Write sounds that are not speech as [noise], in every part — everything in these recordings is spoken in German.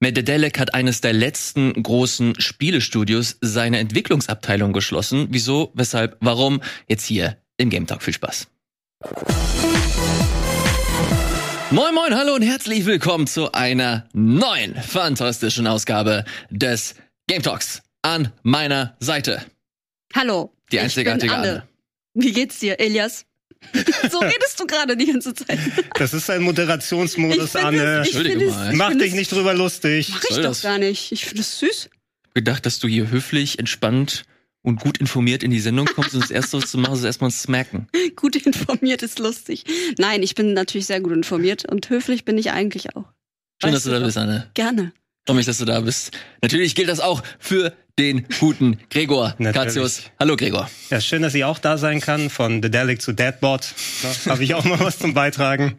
Medvedelec hat eines der letzten großen Spielestudios seine Entwicklungsabteilung geschlossen. Wieso, weshalb, warum? Jetzt hier im Game Talk. Viel Spaß. Moin moin, hallo und herzlich willkommen zu einer neuen fantastischen Ausgabe des Game Talks. An meiner Seite. Hallo. Die einzigartige Anne. Anne. Wie geht's dir, Elias? [laughs] so redest du gerade die ganze Zeit. Das ist ein Moderationsmodus, Ich Anne. es- ich Entschuldige es- mal. Mach dich es- nicht drüber lustig. Mach ich doch das? gar nicht. Ich finde es süß. Gedacht, dass du hier höflich, entspannt und gut informiert in die Sendung kommst und das erste, was du machst, ist erstmal ein Smacken. [laughs] Gut informiert ist lustig. Nein, ich bin natürlich sehr gut informiert und höflich bin ich eigentlich auch. Schön, Weißt dass du da bist, Anne. Gerne. Freue mich, dass du da bist. Natürlich gilt das auch für den guten Gregor [laughs] Natürlich. Katius. Hallo Gregor. Ja, schön, dass ich auch da sein kann. Von The Delic zu Deadbot. Da habe ich auch mal was zum Beitragen.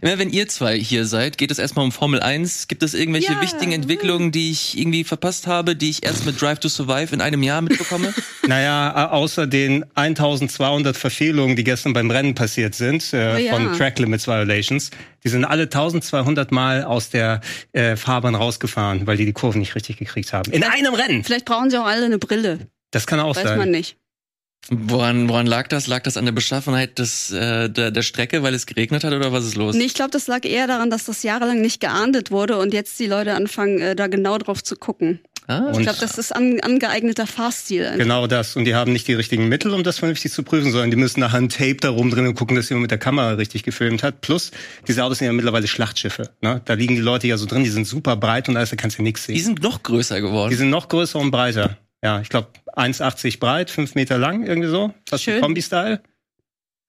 Immer wenn ihr zwei hier seid, geht es erstmal um Formel 1. Gibt es irgendwelche Ja. wichtigen Entwicklungen, die ich irgendwie verpasst habe, die ich erst mit Drive to Survive in einem Jahr mitbekomme? [laughs] Naja, außer den 1200 Verfehlungen, die gestern beim Rennen passiert sind, äh, Oh ja. von Track Limits Violations, die sind alle 1200 Mal aus der äh, Fahrbahn rausgefahren, weil die die Kurven nicht richtig gekriegt haben. In einem Rennen! Vielleicht brauchen sie auch alle eine Brille. Das kann auch Weiß sein. man nicht. Woran, woran lag das? Lag das an der Beschaffenheit des, äh, der, der Strecke, weil es geregnet hat oder was ist los? Nee, ich glaube, das lag eher daran, dass das jahrelang nicht geahndet wurde und jetzt die Leute anfangen, äh, da genau drauf zu gucken. Ah, Ich glaube, das ist an, angeeigneter Fahrstil. einfach. Genau das. Und die haben nicht die richtigen Mittel, um das vernünftig zu prüfen, sondern die müssen nachher ein Tape da rum drin und gucken, dass jemand mit der Kamera richtig gefilmt hat. Plus, diese Autos sind ja mittlerweile Schlachtschiffe. Ne? Da liegen die Leute ja so drin, die sind super breit und da kannst du nichts die sehen. sind noch größer geworden. Die sind noch größer und breiter. Ja, ich glaube 1,80 breit, 5 Meter lang, irgendwie so. Fast Schön. Kombi-Style.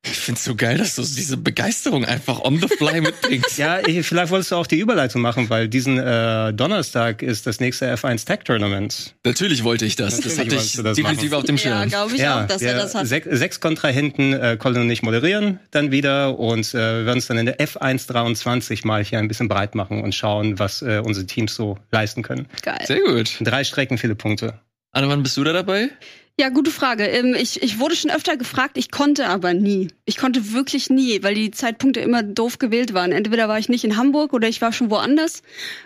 Ich find's so geil, dass du diese Begeisterung einfach on the fly [laughs] mitbringst. Ja, ich, vielleicht wolltest du auch die Überleitung machen, weil diesen äh, Donnerstag ist das nächste F1 Tech Tournament. Natürlich wollte ich das. Das Natürlich hatte ich das definitiv machen. auf dem Ja, Schirm. glaube ich ja, auch, dass er das hat. Sech, sechs Kontrahenten, äh, Colin und ich moderieren dann wieder und äh, wir werden uns dann in der F1 23 mal hier ein bisschen breit machen und schauen, was äh, unsere Teams so leisten können. Geil. Sehr gut. Drei Strecken, viele Punkte. Anne, wann bist du da dabei? Ja, gute Frage. Ähm, Ich, ich wurde schon öfter gefragt, ich konnte aber nie. Ich konnte wirklich nie, weil die Zeitpunkte immer doof gewählt waren. Entweder war ich nicht in Hamburg oder ich war schon woanders.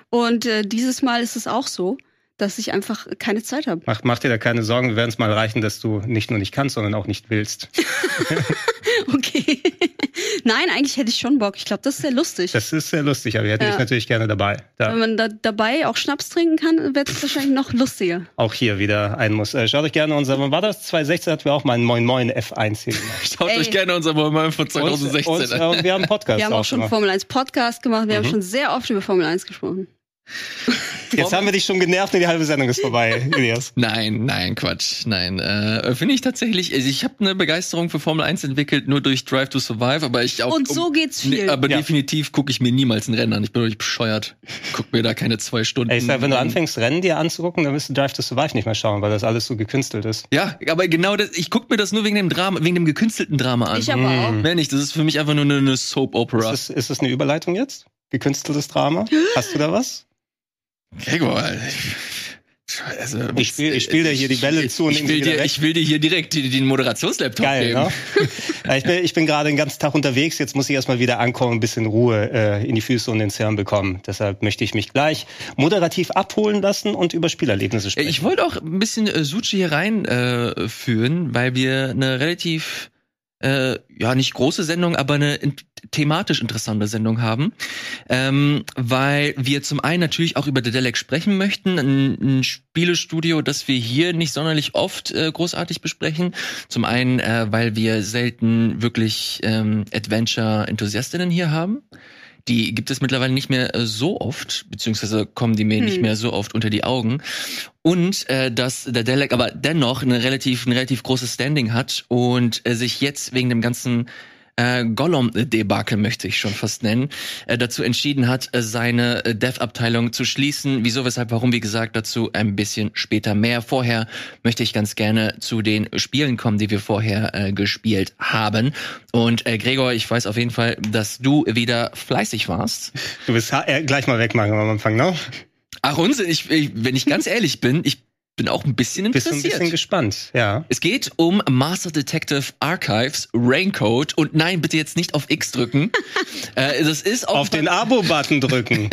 Und äh, dieses Mal ist es auch so, dass ich einfach keine Zeit habe. Mach, mach dir da keine Sorgen, wir werden es mal erreichen, dass du nicht nur nicht kannst, sondern auch nicht willst. [laughs] Okay. Nein, eigentlich hätte ich schon Bock. Ich glaube, das ist sehr lustig. Das ist sehr lustig, aber wir hätten Ja. dich natürlich gerne dabei. Da Wenn man da dabei auch Schnaps trinken kann, wird es wahrscheinlich noch lustiger. auch hier wieder ein Muss. Äh, schaut euch gerne unser, wann war das? 2016 hatten wir auch mal einen Moin Moin F1 hier gemacht. Schaut Ey. euch gerne unser Moment von 2016 und, und, an. äh, und wir haben einen Podcast Wir haben auch schon gemacht. Formel 1 Podcast gemacht. Wir haben Mhm. schon sehr oft über Formel 1 gesprochen. Jetzt haben wir dich schon genervt und die halbe Sendung ist vorbei, [laughs] Elias. Nein, nein, Quatsch. Nein, äh, finde ich tatsächlich, also ich habe eine Begeisterung für Formel 1 entwickelt, nur durch Drive to Survive, aber ich auch. Und so geht's Nee, viel. aber Ja. definitiv gucke ich mir niemals ein Rennen an. Ich bin doch nicht bescheuert. Guck mir da keine zwei Stunden. Ey, ich sag, wenn du an. anfängst, Rennen dir anzugucken, dann wirst du Drive to Survive nicht mehr schauen, weil das alles so gekünstelt ist. Ja, aber genau das, ich guck mir das nur wegen dem Drama, wegen dem gekünstelten Drama an. Ich aber auch. Mehr nicht, das ist für mich einfach nur eine, eine Soap Opera. Ist das, ist das eine Überleitung jetzt? Gekünsteltes Drama? Hast du da was? Gregor, also, Ich spiel- ich spiel dir hier die Bälle zu und ich will, dir, ich will dir hier direkt den, Moderationslaptop Geil, geben. ne? [laughs] Ja, ich bin, ich bin gerade den ganzen Tag unterwegs. Jetzt muss ich erstmal wieder ankommen, ein bisschen Ruhe äh, in die Füße und ins Hirn bekommen. Deshalb möchte ich mich gleich moderativ abholen lassen und über Spielerlebnisse sprechen. Ich wollte auch ein bisschen äh, Suchi hier reinführen, äh, führen, weil wir eine relativ äh, ja nicht große Sendung, aber eine in thematisch interessante Sendung haben, ähm, weil wir zum einen natürlich auch über Dedelec sprechen möchten, ein, ein Spielestudio, das wir hier nicht sonderlich oft äh, großartig besprechen. Zum einen, äh, weil wir selten wirklich ähm, Adventure-Enthusiastinnen hier haben. Die gibt es mittlerweile nicht mehr äh, so oft, beziehungsweise kommen die mir Hm. nicht mehr so oft unter die Augen. Und äh, dass der Delec aber dennoch eine relativ, ein relativ großes Standing hat und äh, sich jetzt wegen dem ganzen äh, Gollum-Debakel, möchte ich schon fast nennen, äh, dazu entschieden hat, äh, seine äh, Dev-Abteilung zu schließen. Wieso, weshalb, warum, wie gesagt, dazu ein bisschen später mehr. Vorher möchte ich ganz gerne zu den Spielen kommen, die wir vorher äh, gespielt haben. Und äh, Gregor, ich weiß auf jeden Fall, dass du wieder fleißig warst. Du bist äh, gleich mal wegmachen am Anfang, ne? Ach Unsinn, ich, ich, wenn ich ganz ehrlich bin, ich bin auch ein bisschen Bist du ein interessiert. bisschen gespannt, ja. Es geht um Master Detective Archives Raincoat und nein, bitte jetzt nicht auf X drücken. [laughs] äh, das ist auf, den Abo-Button drücken.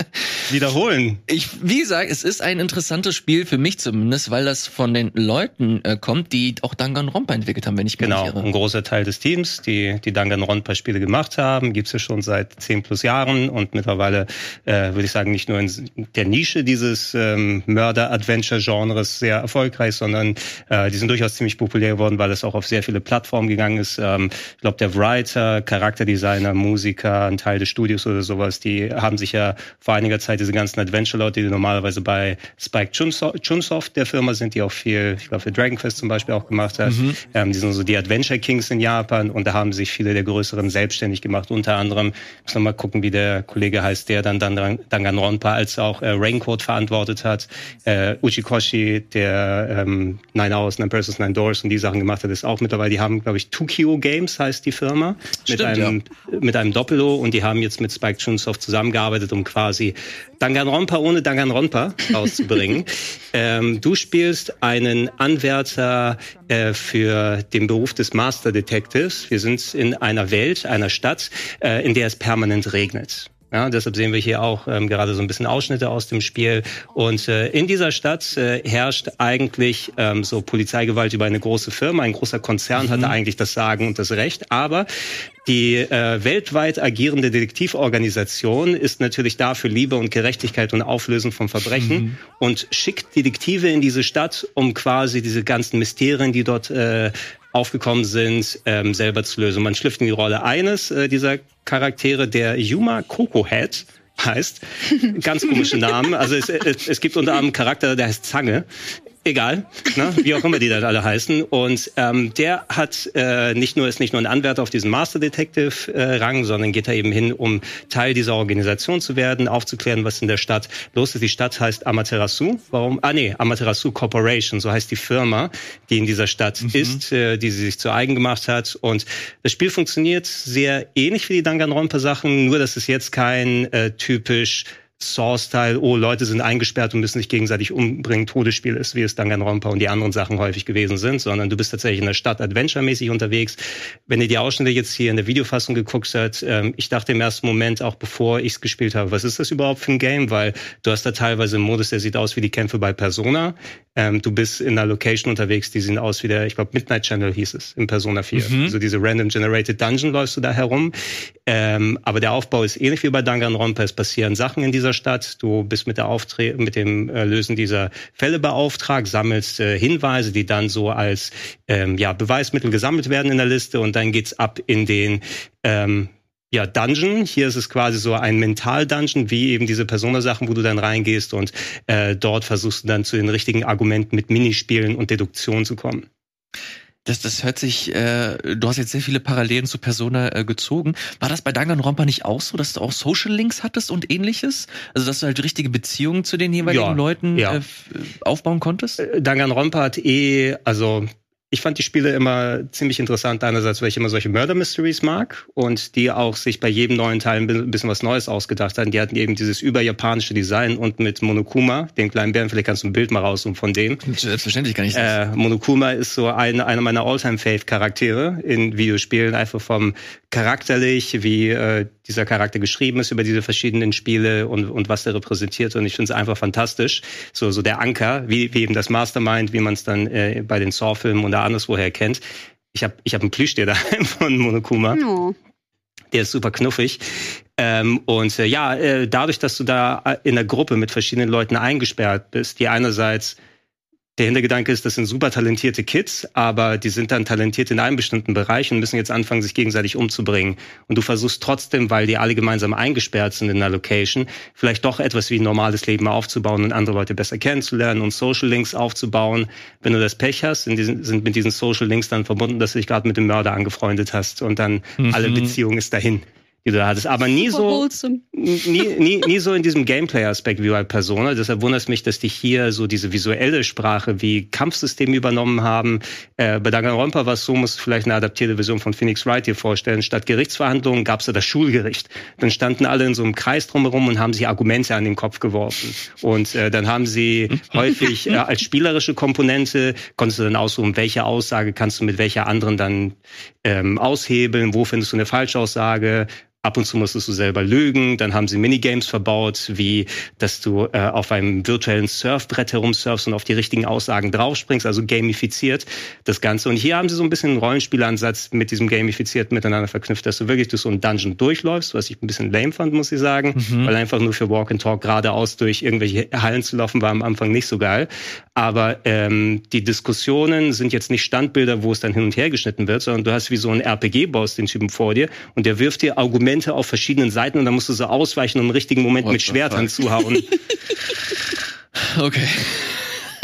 [laughs] wiederholen. Ich, wie gesagt, es ist ein interessantes Spiel für mich zumindest, weil das von den Leuten äh, kommt, die auch Danganronpa entwickelt haben, wenn ich mich genau, irre. ein großer Teil des Teams, die die Danganronpa-Spiele gemacht haben, gibt's ja schon seit zehn plus Jahren und mittlerweile äh, würde ich sagen nicht nur in der Nische dieses ähm, Mörder-Adventure-Genres sehr erfolgreich, sondern äh, die sind durchaus ziemlich populär geworden, weil es auch auf sehr viele Plattformen gegangen ist. Ähm, ich glaube, der Writer, Charakterdesigner, Musiker, ein Teil des Studios oder sowas, die haben sich ja vor einiger Zeit diese ganzen Adventure-Leute, die normalerweise bei Spike Chunsoft der Firma sind, die auch viel, ich glaube, für Dragon Quest zum Beispiel auch gemacht hat. Mhm. Ähm, die sind so die Adventure Kings in Japan und da haben sich viele der größeren selbstständig gemacht. Unter anderem, ich muss noch mal gucken, wie der Kollege heißt, der dann, dann Danganronpa als auch äh, Raincoat verantwortet hat. Äh, Uchikoshi, der ähm, Nine Hours, Nine Persons, Nine Doors und die Sachen gemacht hat, ist auch mittlerweile, die haben, glaube ich, Tukio Games heißt die Firma. Stimmt, mit einem, ja. mit einem Doppelo und die haben jetzt mit Spike Chunsoft zusammengearbeitet, um quasi Danganronpa ohne Danganronpa [laughs] rauszubringen. ähm, du spielst einen Anwärter äh, für den Beruf des Master Detectives. Wir sind in einer Welt, einer Stadt, äh, in der es permanent regnet. Ja, deshalb sehen wir hier auch ähm, gerade so ein bisschen Ausschnitte aus dem Spiel. Und äh, in dieser Stadt äh, herrscht eigentlich ähm, so Polizeigewalt über eine große Firma. Ein großer Konzern mhm. hatte eigentlich das Sagen und das Recht. Aber die äh, weltweit agierende Detektivorganisation ist natürlich da für Liebe und Gerechtigkeit und Auflösen von Verbrechen mhm. und schickt Detektive in diese Stadt, um quasi diese ganzen Mysterien, die dort äh, aufgekommen sind, ähm, selber zu lösen. Man schlüpft in die Rolle eines äh, dieser Charaktere, der Yuma Cocohead heißt. [laughs] Ganz komische Namen. Also es, es, es gibt unter anderem einen Charakter, der heißt Zange egal, ne, wie auch immer die dann alle heißen. Und ähm, der hat äh, nicht nur ist nicht nur ein Anwärter auf diesen Master Detective äh, Rang, sondern geht da eben hin, um Teil dieser Organisation zu werden, aufzuklären, was in der Stadt los ist. Die Stadt heißt Amaterasu. Warum? Ah nee, Amaterasu Corporation, so heißt die Firma, die in dieser Stadt mhm. ist, äh, die sie sich zu eigen gemacht hat. Und das Spiel funktioniert sehr ähnlich wie die Danganronpa Sachen, nur dass es jetzt kein äh, typisch Source-Style, oh, Leute sind eingesperrt und müssen sich gegenseitig umbringen, Todesspiel ist, wie es Danganronpa und die anderen Sachen häufig gewesen sind, sondern du bist tatsächlich in der Stadt adventure-mäßig unterwegs. Wenn ihr die Ausschnitte jetzt hier in der Videofassung geguckt habt, ähm, ich dachte im ersten Moment, auch bevor ich es gespielt habe, was ist das überhaupt für ein Game? Weil du hast da teilweise einen Modus, der sieht aus wie die Kämpfe bei Persona. Ähm, du bist in einer Location unterwegs, die sehen aus wie der, ich glaube, Midnight Channel hieß es in Persona 4. Mhm. Also diese Random Generated Dungeon läufst du da herum. Ähm, aber der Aufbau ist ähnlich wie bei Danganronpa. Es passieren Sachen in dieser Stadt. Du bist mit der Auftre mit dem äh, Lösen dieser Fälle beauftragt, sammelst äh, Hinweise, die dann so als ähm, ja, Beweismittel gesammelt werden in der Liste und dann geht's ab in den ähm, ja, Dungeon. Hier ist es quasi so ein Mental-Dungeon, wie eben diese Persona-Sachen, wo du dann reingehst und äh, dort versuchst du dann zu den richtigen Argumenten mit Minispielen und Deduktion zu kommen. Das, das hört sich, äh, du hast jetzt sehr viele Parallelen zu Persona äh, gezogen. War das bei Danganronpa nicht auch so, dass du auch Social Links hattest und ähnliches? Also, dass du halt richtige Beziehungen zu den jeweiligen ja, Leuten ja. Äh, aufbauen konntest? Äh, Danganronpa hat eh, also ich fand die Spiele immer ziemlich interessant, einerseits, weil ich immer solche Murder Mysteries mag und die auch sich bei jedem neuen Teil ein bisschen was Neues ausgedacht haben. Die hatten eben dieses überjapanische Design und mit Monokuma, den kleinen Bären, vielleicht kannst du ein Bild mal raussuchen von dem. Selbstverständlich kann ich das. Äh, Monokuma ist so ein, einer meiner All-Time-Fave-Charaktere in Videospielen, einfach vom charakterlich, wie äh, dieser Charakter geschrieben ist über diese verschiedenen Spiele und, und was er repräsentiert. Und ich finde es einfach fantastisch. So, so der Anker, wie, wie eben das Mastermind, wie man es dann äh, bei den Saw-Filmen oder anderswoher kennt. Ich habe ich hab einen Plüschtier [laughs] daheim von Monokuma. Oh. Der ist super knuffig. Ähm, und äh, ja, äh, dadurch, dass du da äh, in der Gruppe mit verschiedenen Leuten eingesperrt bist, die einerseits der Hintergedanke ist, das sind super talentierte Kids, aber die sind dann talentiert in einem bestimmten Bereich und müssen jetzt anfangen, sich gegenseitig umzubringen. Und du versuchst trotzdem, weil die alle gemeinsam eingesperrt sind in einer Location, vielleicht doch etwas wie ein normales Leben aufzubauen und andere Leute besser kennenzulernen und Social Links aufzubauen. Wenn du das Pech hast, sind, mit diesen Social Links dann verbunden, dass du dich gerade mit dem Mörder angefreundet hast und dann mhm. alle Beziehung ist dahin die du da hattest. Aber nie so, nie, nie, nie so in diesem Gameplay-Aspekt wie bei Persona. Deshalb wundert es mich, dass die hier so diese visuelle Sprache wie Kampfsystem übernommen haben. Äh, bei Danganronpa war es so, muss vielleicht eine adaptierte Version von Phoenix Wright hier vorstellen. Statt Gerichtsverhandlungen gab es da das Schulgericht. Dann standen alle in so einem Kreis drumherum und haben sich Argumente an den Kopf geworfen. Und äh, dann haben sie häufig äh, als spielerische Komponente, konntest du dann aussuchen, welche Aussage kannst du mit welcher anderen dann ähm, aushebeln, wo findest du eine Falschaussage, Ab und zu musstest du selber lügen. Dann haben sie Minigames verbaut, wie dass du äh, auf einem virtuellen Surfbrett herumsurfst und auf die richtigen Aussagen draufspringst, also gamifiziert das Ganze. Und hier haben sie so ein bisschen einen Rollenspielansatz mit diesem gamifiziert miteinander verknüpft, dass du wirklich durch so einen Dungeon durchläufst, was ich ein bisschen lame fand, muss ich sagen, mhm. weil einfach nur für Walk and Talk geradeaus durch irgendwelche Hallen zu laufen war am Anfang nicht so geil. Aber ähm, die Diskussionen sind jetzt nicht Standbilder, wo es dann hin und her geschnitten wird, sondern du hast wie so ein RPG-Boss den Typen vor dir und der wirft dir Argumente Elemente auf verschiedenen Seiten und dann musst du so ausweichen und im richtigen Moment What mit Schwertern zuhauen. [laughs] [laughs] okay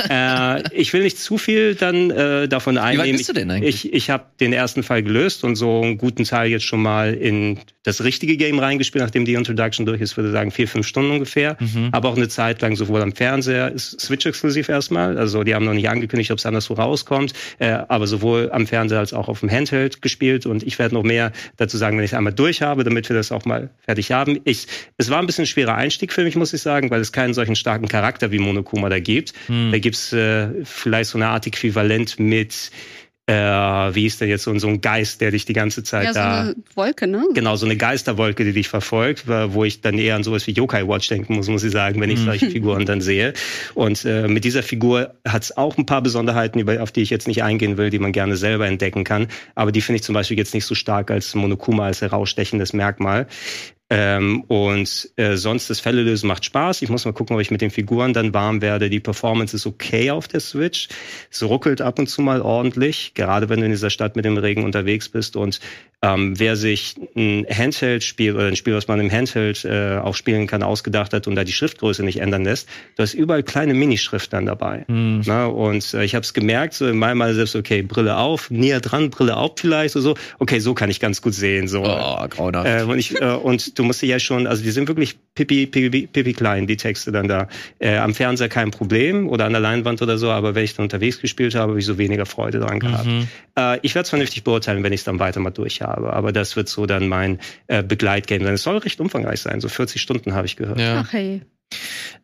[laughs] äh, ich will nicht zu viel dann äh, davon einnehmen. Wie weit bist du denn eigentlich? Ich, ich habe den ersten Fall gelöst und so einen guten Teil jetzt schon mal in das richtige Game reingespielt, nachdem die Introduction durch ist, würde ich sagen vier, fünf Stunden ungefähr. Mhm. Aber auch eine Zeit lang sowohl am Fernseher, Switch-exklusiv erstmal, also die haben noch nicht angekündigt, ob es anderswo rauskommt, äh, aber sowohl am Fernseher als auch auf dem Handheld gespielt und ich werde noch mehr dazu sagen, wenn ich es einmal durch habe, damit wir das auch mal fertig haben. Ich, es war ein bisschen ein schwerer Einstieg für mich, muss ich sagen, weil es keinen solchen starken Charakter wie Monokuma da gibt. Mhm. Da gibt gibt's äh, vielleicht so eine Art Äquivalent mit äh, wie ist denn jetzt so, so ein Geist, der dich die ganze Zeit ja, so da. Eine Wolke, ne? Genau, so eine Geisterwolke, die dich verfolgt, wo ich dann eher an sowas wie Yokai Watch denken muss, muss ich sagen, wenn ich mhm. solche Figuren dann sehe. Und äh, mit dieser Figur hat es auch ein paar Besonderheiten, auf die ich jetzt nicht eingehen will, die man gerne selber entdecken kann. Aber die finde ich zum Beispiel jetzt nicht so stark als Monokuma, als herausstechendes Merkmal. Ähm, und äh, sonst das Fälle lösen macht Spaß. Ich muss mal gucken, ob ich mit den Figuren dann warm werde. Die Performance ist okay auf der Switch. Es ruckelt ab und zu mal ordentlich, gerade wenn du in dieser Stadt mit dem Regen unterwegs bist. Und ähm, wer sich ein Handheld-Spiel oder ein Spiel, was man im Handheld äh, auch spielen kann, ausgedacht hat und da die Schriftgröße nicht ändern lässt, du hast überall kleine Minischrift dann dabei. Mhm. Na, und äh, ich habe es gemerkt, so in meinem Mal selbst, okay, Brille auf, näher dran, Brille auf vielleicht, so, so. Okay, so kann ich ganz gut sehen. So. Oh, grauenhaft. Äh, und, ich, äh, und du musst ja schon, also die sind wirklich pipi, pipi, pipi klein, die Texte dann da. Äh, am Fernseher kein Problem oder an der Leinwand oder so, aber wenn ich dann unterwegs gespielt habe, habe ich so weniger Freude dran gehabt. Mhm. Äh, ich werde es vernünftig beurteilen, wenn ich es dann weiter mal durch habe, aber das wird so dann mein äh, Begleitgame sein. Es soll recht umfangreich sein, so 40 Stunden habe ich gehört. Ja. Ach hey.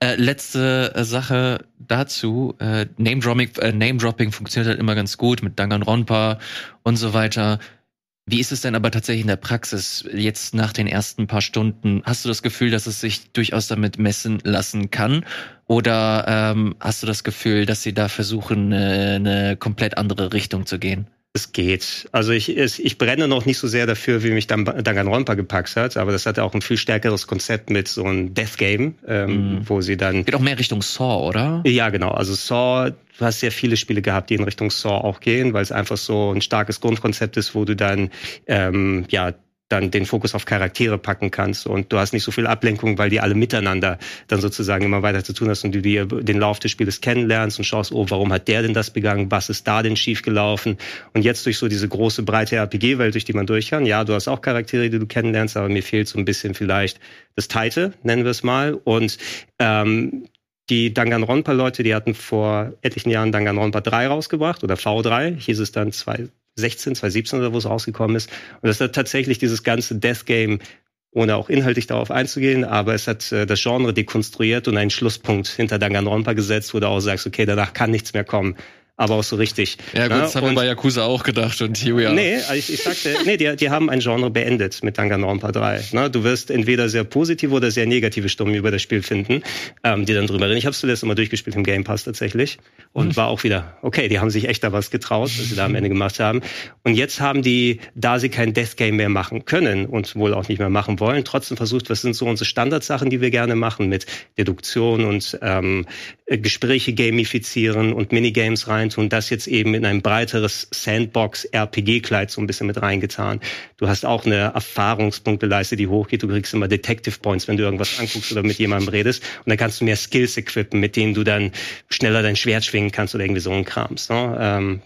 Äh, letzte äh, Sache dazu. Äh, Name-Dropping äh, Name -Dropping funktioniert halt immer ganz gut mit Danganronpa und so weiter. Wie ist es denn aber tatsächlich in der Praxis jetzt nach den ersten paar Stunden? Hast du das Gefühl, dass es sich durchaus damit messen lassen kann? Oder ähm, hast du das Gefühl, dass sie da versuchen, eine, eine komplett andere Richtung zu gehen? Es geht. Also ich, ich brenne noch nicht so sehr dafür, wie mich dann Danganronpa gepackt hat, aber das hatte auch ein viel stärkeres Konzept mit so einem Death Game, ähm, mm. wo sie dann. Geht auch mehr Richtung Saw, oder? Ja, genau. Also Saw, du hast sehr viele Spiele gehabt, die in Richtung Saw auch gehen, weil es einfach so ein starkes Grundkonzept ist, wo du dann ähm, ja dann den Fokus auf Charaktere packen kannst und du hast nicht so viel Ablenkung, weil die alle miteinander dann sozusagen immer weiter zu tun hast und du dir den Lauf des Spieles kennenlernst und schaust, oh, warum hat der denn das begangen, was ist da denn schiefgelaufen? Und jetzt durch so diese große, breite RPG-Welt, durch die man durch kann, ja, du hast auch Charaktere, die du kennenlernst, aber mir fehlt so ein bisschen vielleicht das Teite, nennen wir es mal. Und ähm, die Danganronpa-Leute, die hatten vor etlichen Jahren Danganronpa 3 rausgebracht oder V3, hieß es dann zwei, 2016, 2017 oder wo es rausgekommen ist. Und das hat tatsächlich dieses ganze Death Game ohne auch inhaltlich darauf einzugehen, aber es hat äh, das Genre dekonstruiert und einen Schlusspunkt hinter Danganronpa gesetzt, wo du auch sagst, okay, danach kann nichts mehr kommen aber auch so richtig. Ja, gut, ne? das haben wir bei Yakuza auch gedacht und hier ja. Nee, also ich, ich sagte, nee, die, die haben ein Genre beendet mit Danganronpa 3. Ne? Du wirst entweder sehr positive oder sehr negative Stimmen über das Spiel finden, ähm, die dann drüber reden. Ich habe es zuletzt immer durchgespielt im Game Pass tatsächlich und mhm. war auch wieder, okay, die haben sich echt da was getraut, was sie da am Ende gemacht haben. Und jetzt haben die, da sie kein Death Game mehr machen können und wohl auch nicht mehr machen wollen, trotzdem versucht, was sind so unsere Standardsachen, die wir gerne machen mit Deduktion und ähm, Gespräche gamifizieren und Minigames rein reintun, das jetzt eben in ein breiteres Sandbox-RPG-Kleid so ein bisschen mit reingetan. Du hast auch eine Erfahrungspunkteleiste, die hochgeht. Du kriegst immer Detective Points, wenn du irgendwas anguckst oder mit jemandem redest. Und dann kannst du mehr Skills equippen, mit denen du dann schneller dein Schwert schwingen kannst oder irgendwie so ein Krams. Ne? Ähm,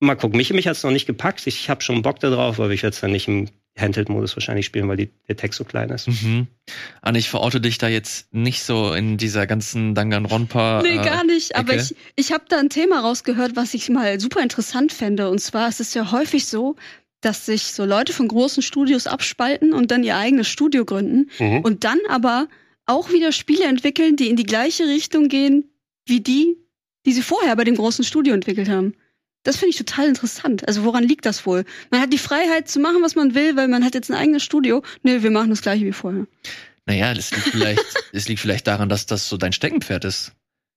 mal gucken. Mich, mich hat's noch nicht gepackt. Ich habe schon Bock darauf, aber ich werde es dann nicht im Handheld-Modus wahrscheinlich spielen, weil die, der Text so klein ist. Mhm. Anne, ich verorte dich da jetzt nicht so in dieser ganzen Danganronpa. [laughs] Nee, gar nicht. Ecke. Aber ich, ich habe da ein Thema rausgehört, was ich mal super interessant fände. Und zwar ist es ja häufig so, dass sich so Leute von großen Studios abspalten und dann ihr eigenes Studio gründen mhm. und dann aber auch wieder Spiele entwickeln, die in die gleiche Richtung gehen wie die, die sie vorher bei dem großen Studio entwickelt haben Das finde ich total interessant. Also woran liegt das wohl? Man hat die Freiheit zu machen, was man will, weil man hat jetzt ein eigenes Studio. Nö, wir machen das gleiche wie vorher. Naja, das liegt vielleicht, [laughs] es liegt vielleicht daran, dass das so dein Steckenpferd ist.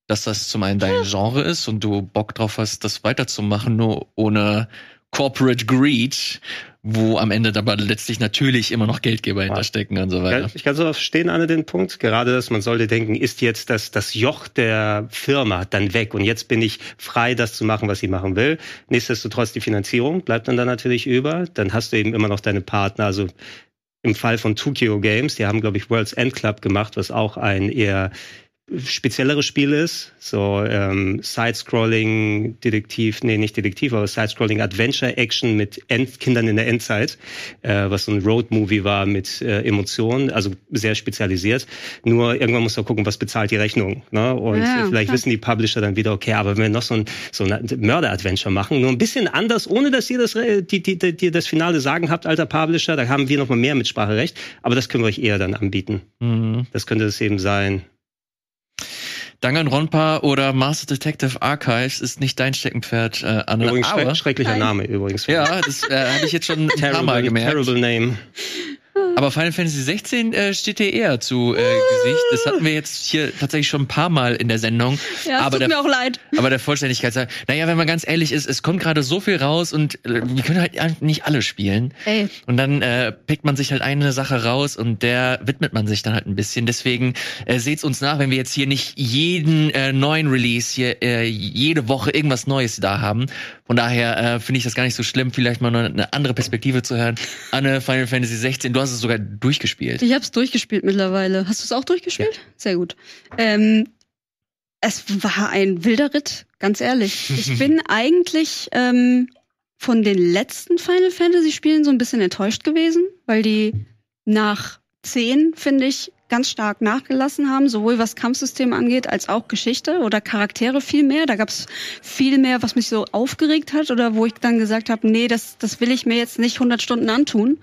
Dass das zum einen dein Genre ist und du Bock drauf hast, das weiterzumachen, nur ohne Corporate Greed, wo am Ende aber letztlich natürlich immer noch Geldgeber hinterstecken und so weiter. Ja, ich kann so verstehen, Anne, den Punkt. Gerade, dass man sollte denken, ist jetzt das, das Joch der Firma dann weg und jetzt bin ich frei, das zu machen, was ich machen will. Nichtsdestotrotz die Finanzierung bleibt dann da natürlich über. Dann hast du eben immer noch deine Partner, also im Fall von Tokyo Games, die haben, glaube ich, World's End Club gemacht, was auch ein eher spezielleres Spiel ist. So ähm, Side-Scrolling, Detektiv, nee, nicht Detektiv, aber Side-Scrolling Adventure-Action mit End Kindern in der Endzeit, äh, was so ein Road-Movie war mit äh, Emotionen, also sehr spezialisiert. Nur irgendwann muss man gucken, was bezahlt die Rechnung. Ne? Und ja, vielleicht klar. wissen die Publisher dann wieder, okay, aber wenn wir noch so ein, so ein Mörder-Adventure machen, nur ein bisschen anders, ohne dass ihr das, äh, die, die, die, das finale Sagen habt, alter Publisher, da haben wir noch mal mehr Mitspracherecht, aber das können wir euch eher dann anbieten. Mhm. Das könnte es eben sein. Danganronpa oder Master Detective Archives ist nicht dein Steckenpferd, äh, Anne. Übrigens aber, schrecklicher Name übrigens. Ja, das äh, habe ich jetzt schon ein terrible, paar Mal gemerkt. Terrible name. Aber Final Fantasy 16 äh, steht dir eher zu äh, Gesicht. Das hatten wir jetzt hier tatsächlich schon ein paar Mal in der Sendung. Ja, aber tut der, mir auch leid. Aber der Vollständigkeit sagt, naja, wenn man ganz ehrlich ist, es kommt gerade so viel raus und äh, wir können halt nicht alle spielen. Ey. Und dann äh, pickt man sich halt eine Sache raus und der widmet man sich dann halt ein bisschen. Deswegen äh, seht's uns nach, wenn wir jetzt hier nicht jeden äh, neuen Release hier äh, jede Woche irgendwas Neues da haben. Von daher äh, finde ich das gar nicht so schlimm, vielleicht mal eine andere Perspektive zu hören. Anne, Final Fantasy 16, du hast es sogar durchgespielt. Ich habe es durchgespielt mittlerweile. Hast du es auch durchgespielt? Ja. Sehr gut. Ähm, es war ein wilder Ritt, ganz ehrlich. Ich [laughs] bin eigentlich ähm, von den letzten Final Fantasy Spielen so ein bisschen enttäuscht gewesen, weil die nach zehn, finde ich, ganz stark nachgelassen haben, sowohl was Kampfsystem angeht, als auch Geschichte oder Charaktere viel mehr. Da gab es viel mehr, was mich so aufgeregt hat oder wo ich dann gesagt habe, nee, das, das will ich mir jetzt nicht 100 Stunden antun.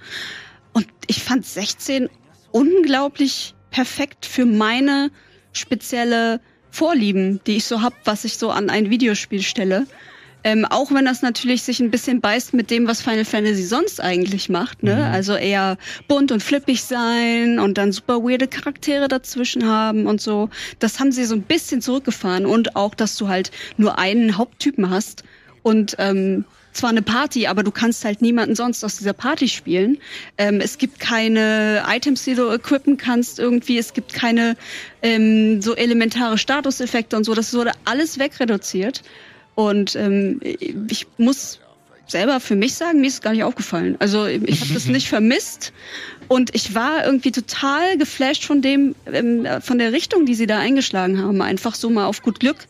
Und ich fand 16 unglaublich perfekt für meine spezielle Vorlieben, die ich so hab, was ich so an ein Videospiel stelle. Ähm, auch wenn das natürlich sich ein bisschen beißt mit dem, was Final Fantasy sonst eigentlich macht, ne? Mhm. Also eher bunt und flippig sein und dann super weirde Charaktere dazwischen haben und so. Das haben sie so ein bisschen zurückgefahren und auch, dass du halt nur einen Haupttypen hast und ähm, zwar eine Party, aber du kannst halt niemanden sonst aus dieser Party spielen. Ähm, es gibt keine Items, die du equippen kannst irgendwie. Es gibt keine ähm, so elementare Statuseffekte und so. Das wurde alles wegreduziert. Und ähm, ich muss selber für mich sagen, mir ist es gar nicht aufgefallen. Also ich habe das [laughs] nicht vermisst und ich war irgendwie total geflasht von dem, ähm, von der Richtung, die sie da eingeschlagen haben. Einfach so mal auf gut Glück.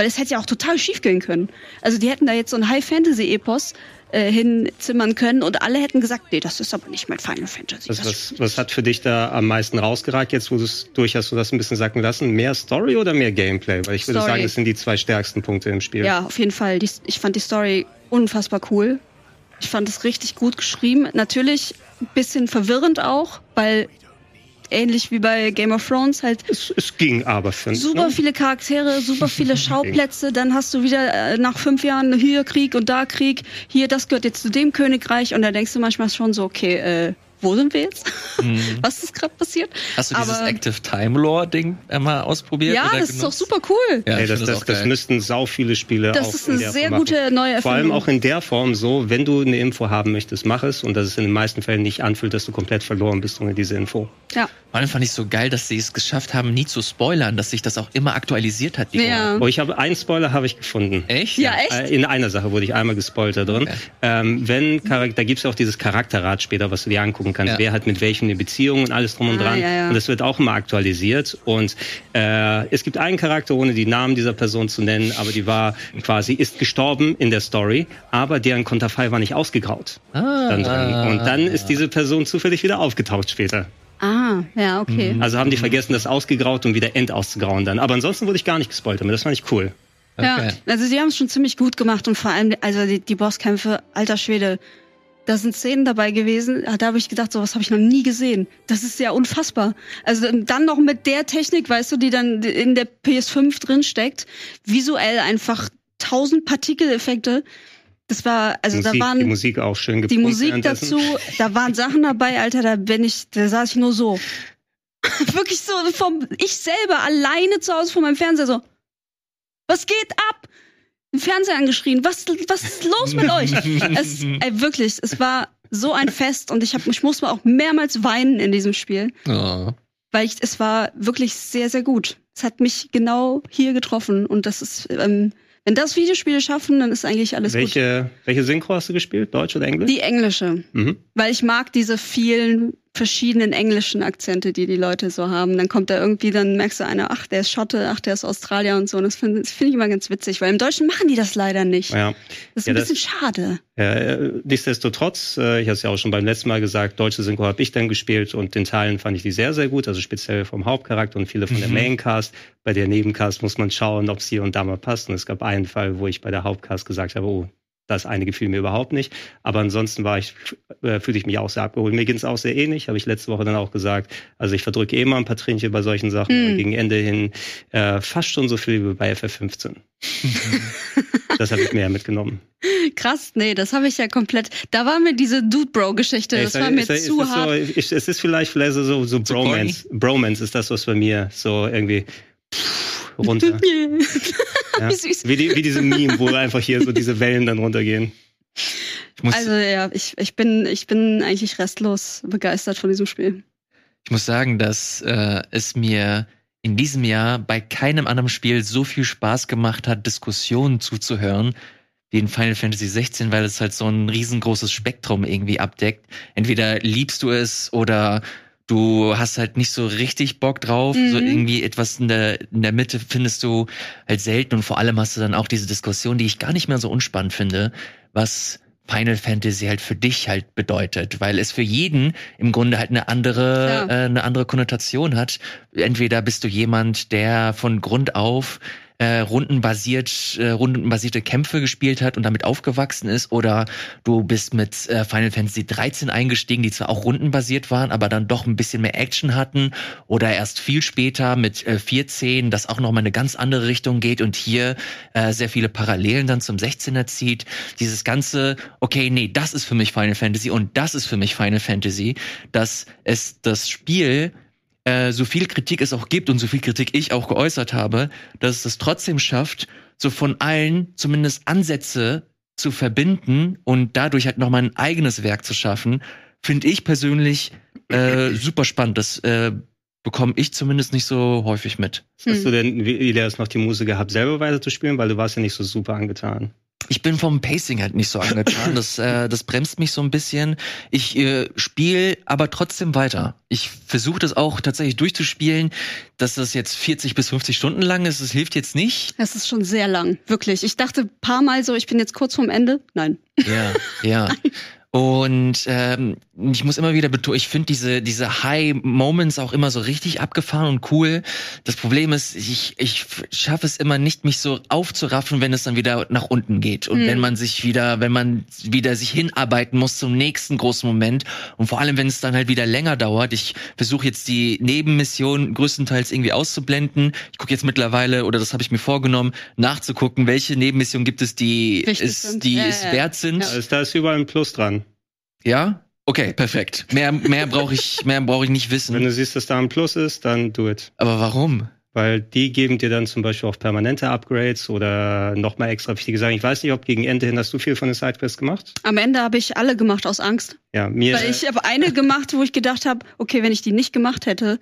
Weil es hätte ja auch total schief gehen können. Also die hätten da jetzt so ein High-Fantasy-Epos äh, hinzimmern können und alle hätten gesagt, nee, das ist aber nicht mein Final Fantasy. Was, was, was hat für dich da am meisten rausgeragt, jetzt wo du es durch hast, du das ein bisschen sacken lassen? Mehr Story oder mehr Gameplay? Weil ich würde Story. sagen, das sind die zwei stärksten Punkte im Spiel. Ja, auf jeden Fall. Die, ich fand die Story unfassbar cool. Ich fand es richtig gut geschrieben. Natürlich ein bisschen verwirrend auch, weil ähnlich wie bei Game of Thrones halt. Es, es ging aber für Super ne? viele Charaktere, super viele [laughs] Schauplätze. Dann hast du wieder äh, nach fünf Jahren hier Krieg und da Krieg. Hier, das gehört jetzt zu dem Königreich. Und da denkst du manchmal schon so, okay, äh, wo sind wir jetzt? Mhm. [laughs] Was ist gerade passiert? Hast du dieses Aber, Active Time Lore Ding mal ausprobiert? Ja, das genutzt? ist doch super cool. Ja, Ey, das, das, das, müssten sau viele Spiele Das ist eine sehr gute neue Erfindung. Vor allem auch in der Form so, wenn du eine Info haben möchtest, mach es und dass es in den meisten Fällen nicht anfühlt, dass du komplett verloren bist ohne diese Info. Ja. Vor allem fand ich so geil, dass sie es geschafft haben, nie zu spoilern, dass sich das auch immer aktualisiert hat. ja. Oh, ich habe einen Spoiler habe ich gefunden. Echt? Ja, echt? Äh, in einer Sache wurde ich einmal gespoilert drin. Okay. Ähm, wenn da gibt's ja auch dieses Charakterrad später, was du dir angucken kannst. Ja. Wer hat mit welchem eine Beziehung und alles drum und ah, dran. Ja, ja. Und das wird auch immer aktualisiert. Und äh, es gibt einen Charakter, ohne die Namen dieser Person zu nennen, aber die war quasi ist gestorben in der Story, aber deren Konterfei war nicht ausgegraut. Ah, dann. Und dann ist diese Person zufällig wieder aufgetaucht später. Ah, ja, okay. Mhm. Also haben die vergessen, das ausgegraut und wieder end auszugrauen dann. Aber ansonsten wurde ich gar nicht gespoilt, aber das fand ich cool. Okay. Ja, also sie haben es schon ziemlich gut gemacht und vor allem, also die, die Bosskämpfe, alter Schwede, da sind Szenen dabei gewesen, da habe ich gedacht, sowas habe ich noch nie gesehen. Das ist ja unfassbar. Also dann noch mit der Technik, weißt du, die dann in der PS5 drin steckt, visuell einfach tausend Partikeleffekte. Das war, also Musik, da waren die Musik auch schön die Musik dazu, da waren Sachen dabei, Alter, da bin ich, da saß ich nur so. [laughs] Wirklich so vom, ich selber alleine zu Hause vor meinem Fernseher so. Was geht ab? Den Fernseher angeschrien. Was, was ist los mit euch? [laughs] Es, ey, wirklich, es war so ein Fest und ich hab, ich musste auch mehrmals weinen in diesem Spiel, Oh. weil ich, es war wirklich sehr, sehr gut. Es hat mich genau hier getroffen und das ist, ähm, wenn das Videospiele schaffen, dann ist eigentlich alles gut. welche, welche Synchro hast du gespielt? Deutsch oder Englisch? Die englische. mhm. Weil ich mag diese vielen verschiedenen englischen Akzente, die die Leute so haben. Dann kommt da irgendwie, dann merkst du einer, ach, der ist Schotte, ach, der ist Australier und so. Und das finde find ich immer ganz witzig, weil im Deutschen machen die das leider nicht. Ja. Das ist Ja, ein das- bisschen schade. Äh, nichtsdestotrotz, äh, ich hatte es ja auch schon beim letzten Mal gesagt, deutsche Synchro habe ich dann gespielt und in Teilen fand ich die sehr, sehr gut, also speziell vom Hauptcharakter und viele von der Mhm. Maincast. Bei der Nebencast muss man schauen, ob es hier und da mal passt. Und es gab einen Fall, wo ich bei der Hauptcast gesagt habe, oh, das eine gefiel mir überhaupt nicht. Aber ansonsten war ich, äh, fühlte ich mich auch sehr abgeholt. Mir ging es auch sehr ähnlich, habe ich letzte Woche dann auch gesagt. Also ich verdrücke eh mal ein paar Tränchen bei solchen Sachen. Mhm. Gegen Ende hin äh, fast schon so viel wie bei FF15. [laughs] das habe ich mehr mitgenommen. Krass, nee, das habe ich ja komplett. Da war mir diese Dude-Bro-Geschichte, Ja, das war mir zu ist hart. So, ich, es ist vielleicht, vielleicht so, so Bromance. Bromance ist das, was bei mir so irgendwie pff, runter. [laughs] ja. Wie süß. Wie, die, wie diese Meme, wo einfach hier so diese Wellen dann runtergehen. Ich muss, Also ja, ich, ich, bin, ich bin eigentlich restlos begeistert von diesem Spiel. ich muss sagen, dass äh, es mir in diesem Jahr bei keinem anderen Spiel so viel Spaß gemacht hat, Diskussionen zuzuhören, wie in Final Fantasy 16, weil es halt so ein riesengroßes Spektrum irgendwie abdeckt. Entweder liebst du es oder du hast halt nicht so richtig Bock drauf. Mhm. So irgendwie etwas in der, in der Mitte findest du halt selten und vor allem hast du dann auch diese Diskussion, die ich gar nicht mehr so unspannend finde, was Final Fantasy halt für dich halt bedeutet, weil es für jeden im Grunde halt eine andere, Ja. äh, eine andere Konnotation hat. Entweder bist du jemand, der von Grund auf äh, rundenbasiert, äh, rundenbasierte Kämpfe gespielt hat und damit aufgewachsen ist, oder du bist mit äh, Final Fantasy 13 eingestiegen, die zwar auch rundenbasiert waren, aber dann doch ein bisschen mehr Action hatten, oder erst viel später mit äh, 14, das auch noch mal eine ganz andere Richtung geht und hier äh, sehr viele Parallelen dann zum 16er zieht. Dieses ganze, okay, nee, das ist für mich Final Fantasy und das ist für mich Final Fantasy, dass es das Spiel äh, so viel Kritik es auch gibt und so viel Kritik ich auch geäußert habe, dass es das trotzdem schafft, so von allen zumindest Ansätze zu verbinden und dadurch halt nochmal ein eigenes Werk zu schaffen, finde ich persönlich äh, [clears throat] super spannend. Das äh, bekomme ich zumindest nicht so häufig mit. Hm. Hast du denn wie- wieder noch die Muße gehabt, selber weiter zu spielen? Weil du warst ja nicht so super angetan. Ich bin vom Pacing halt nicht so angetan. Das, äh, das bremst mich so ein bisschen. Ich äh, spiele aber trotzdem weiter. Ich versuche das auch tatsächlich durchzuspielen. Dass das jetzt 40 bis 50 Stunden lang ist, das hilft jetzt nicht. Es ist schon sehr lang, wirklich. Ich dachte ein paar Mal so, ich bin jetzt kurz vorm Ende. Nein. Ja, ja. [laughs] Und ähm, ich muss immer wieder betonen, ich finde diese, diese High Moments auch immer so richtig abgefahren und cool. Das Problem ist, ich, ich schaffe es immer nicht, mich so aufzuraffen, wenn es dann wieder nach unten geht. Und Hm. wenn man sich wieder, wenn man wieder sich hinarbeiten muss zum nächsten großen Moment. Und vor allem, wenn es dann halt wieder länger dauert. Ich versuche jetzt die Nebenmission größtenteils irgendwie auszublenden. Ich gucke jetzt mittlerweile, oder das habe ich mir vorgenommen, nachzugucken, welche Nebenmission gibt es, die sind. die Ja, es wert sind. Ja. Also da ist überall ein Plus dran. Ja? Okay, perfekt. Mehr, mehr brauche ich, mehr brauche ich nicht Wenn wissen. du siehst, dass da ein Plus ist, dann do it. Aber warum? Weil die geben dir dann zum Beispiel auch permanente Upgrades oder nochmal extra wichtige Sachen. Ich weiß nicht, ob gegen Ende hin hast du viel von den Sidequests gemacht? Am Ende habe ich alle gemacht aus Angst. Ja, mir. Weil ich habe eine gemacht, wo ich gedacht habe, okay, wenn ich die nicht gemacht hätte,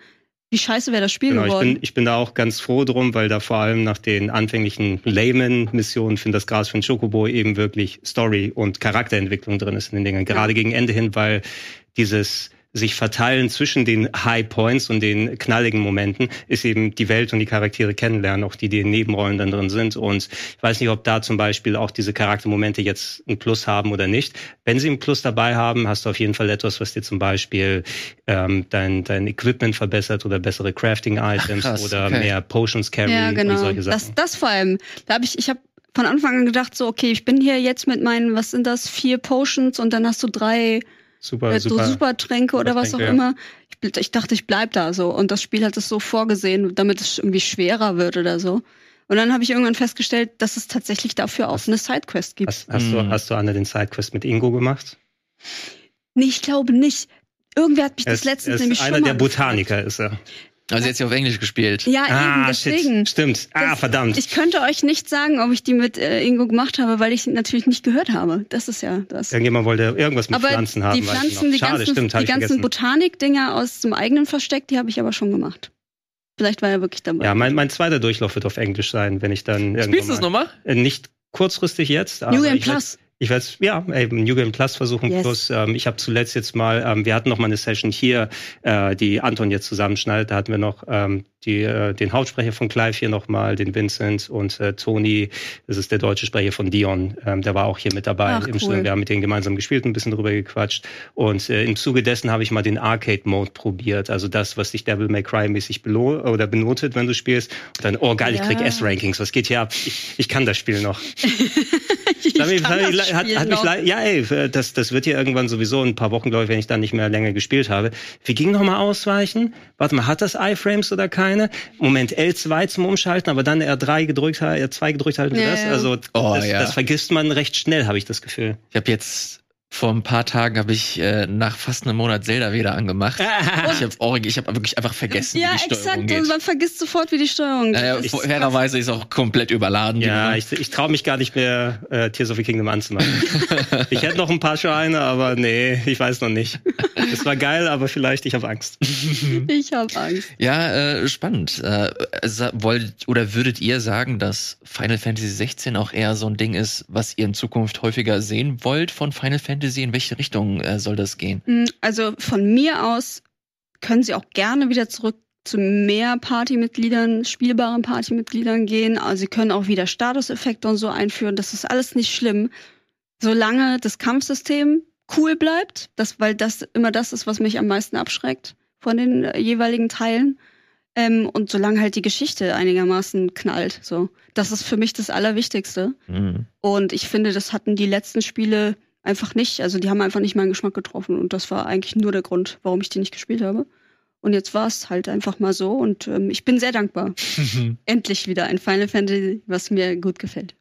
wie scheiße wäre das Spiel Genau, ich geworden. bin, ich bin da auch ganz froh drum, weil da vor allem nach den anfänglichen Layman-Missionen finde das Gras von Chocobo eben wirklich Story und Charakterentwicklung drin ist in den Dingen. Gerade gegen Ende hin, weil dieses sich verteilen zwischen den High Points und den knalligen Momenten ist eben die Welt und die Charaktere kennenlernen, auch die, die in Nebenrollen dann drin sind. Und ich weiß nicht, ob da zum Beispiel auch diese Charaktermomente jetzt ein Plus haben oder nicht. Wenn sie ein Plus dabei haben, hast du auf jeden Fall etwas, was dir zum Beispiel ähm, dein, dein Equipment verbessert oder bessere Crafting-Items Ach, krass, oder okay. mehr Potions Carry ja, und genau. solche Sachen. Das, das vor allem. Da habe ich, ich habe von Anfang an gedacht, so, okay, ich bin hier jetzt mit meinen, was sind das, vier Potions und dann hast du drei super, äh, so super. Supertränke oder was auch ja. immer. Ich, ich dachte, ich bleib da so. Und das Spiel hat es so vorgesehen, damit es irgendwie schwerer wird oder so. Und dann habe ich irgendwann festgestellt, dass es tatsächlich dafür auch Hast- eine Sidequest gibt. Hast, hast, du, Hm. hast du Anne den Sidequest mit Ingo gemacht? Nee, ich glaube nicht. Irgendwer hat mich Er das letztens nämlich einer schon mal der Botaniker ist er. Also jetzt ja auf Englisch gespielt. Ja, eben, ah, deswegen. shit. Stimmt. Ah, Das- verdammt. Ich könnte euch nicht sagen, ob ich die mit äh, Ingo gemacht habe, weil ich sie natürlich nicht gehört habe. Das ist ja das. Irgendjemand wollte irgendwas mit aber Pflanzen haben. die Pflanzen, noch. die Schade, ganzen, stimmt, die ganzen. Botanik-Dinger aus dem eigenen Versteck, die habe ich aber schon gemacht. Vielleicht war er wirklich dabei. Ja, mein, mein zweiter Durchlauf wird auf Englisch sein, wenn ich dann Spielst du mal, nochmal? äh, nicht kurzfristig jetzt, aber New Game Plus. Ich werde ja eben New Game Plus versuchen. Yes. Plus, ähm, ich habe zuletzt jetzt mal, ähm, wir hatten noch mal eine Session hier, äh, die Anton jetzt zusammenschneidet. Da hatten wir noch ähm, die, äh, den Hauptsprecher von Clive hier noch mal, den Vincent und äh, Tony. Das ist der deutsche Sprecher von Dion. Ähm, der war auch hier mit dabei. Ach, im cool. Wir haben mit denen gemeinsam gespielt, ein bisschen drüber gequatscht. Und äh, im Zuge dessen habe ich mal den Arcade Mode probiert. Also das, was dich Devil May Cry mäßig belo oder benotet, wenn du spielst. Und dann, oh geil, ich krieg Ja. S-Rankings. Was geht hier ab? Ich, ich kann das Spiel noch. [laughs] hat hat, mich leid- ja, ey, das, das wird hier irgendwann sowieso in ein paar Wochen, glaube ich, wenn ich dann nicht mehr länger gespielt habe. Wie ging nochmal ausweichen? Warte mal, hat das iFrames oder keine? Moment, L2 zum Umschalten, aber dann R3 gedrückt, R2 gedrückt halten Ja, das. Also Oh, das, ja. das vergisst man recht schnell, habe ich das Gefühl. Ich habe jetzt vor ein paar Tagen habe ich äh, nach fast einem Monat Zelda wieder angemacht. [laughs] ich habe oh, ich hab wirklich einfach vergessen, Ja, wie die Steuerung exakt. geht. Und man vergisst sofort, wie die Steuerung geht. Ich- fairerweise ist auch komplett überladen. Ja, ich, ich traue mich gar nicht mehr, äh, Tears of the Kingdom anzumachen. [laughs] ich hätte noch ein paar Scheine, aber nee, ich weiß noch nicht. Es war geil, aber vielleicht, ich habe Angst. [laughs] Ich habe Angst. Ja, äh, spannend. Äh, wollt oder würdet ihr sagen, dass Final Fantasy 16 auch eher so ein Ding ist, was ihr in Zukunft häufiger sehen wollt von Final Fantasy? In welche Richtung äh, soll das gehen? Mm, Also von mir aus können sie auch gerne wieder zurück zu mehr Partymitgliedern, spielbaren Partymitgliedern gehen. Also sie können auch wieder Statuseffekte und so einführen. Das ist alles nicht schlimm, solange das Kampfsystem cool bleibt. Das, weil das immer das ist, was mich am meisten abschreckt von den äh, jeweiligen Teilen. Ähm, und solange halt die Geschichte einigermaßen knallt. So, das ist für mich das Allerwichtigste. Hm. Und ich finde, das hatten die letzten Spiele einfach nicht. Also die haben einfach nicht meinen Geschmack getroffen. Und das war eigentlich nur der Grund, warum ich die nicht gespielt habe. Und jetzt war es halt einfach mal so. Und ähm, ich bin sehr dankbar. [laughs] Endlich wieder ein Final Fantasy, was mir gut gefällt.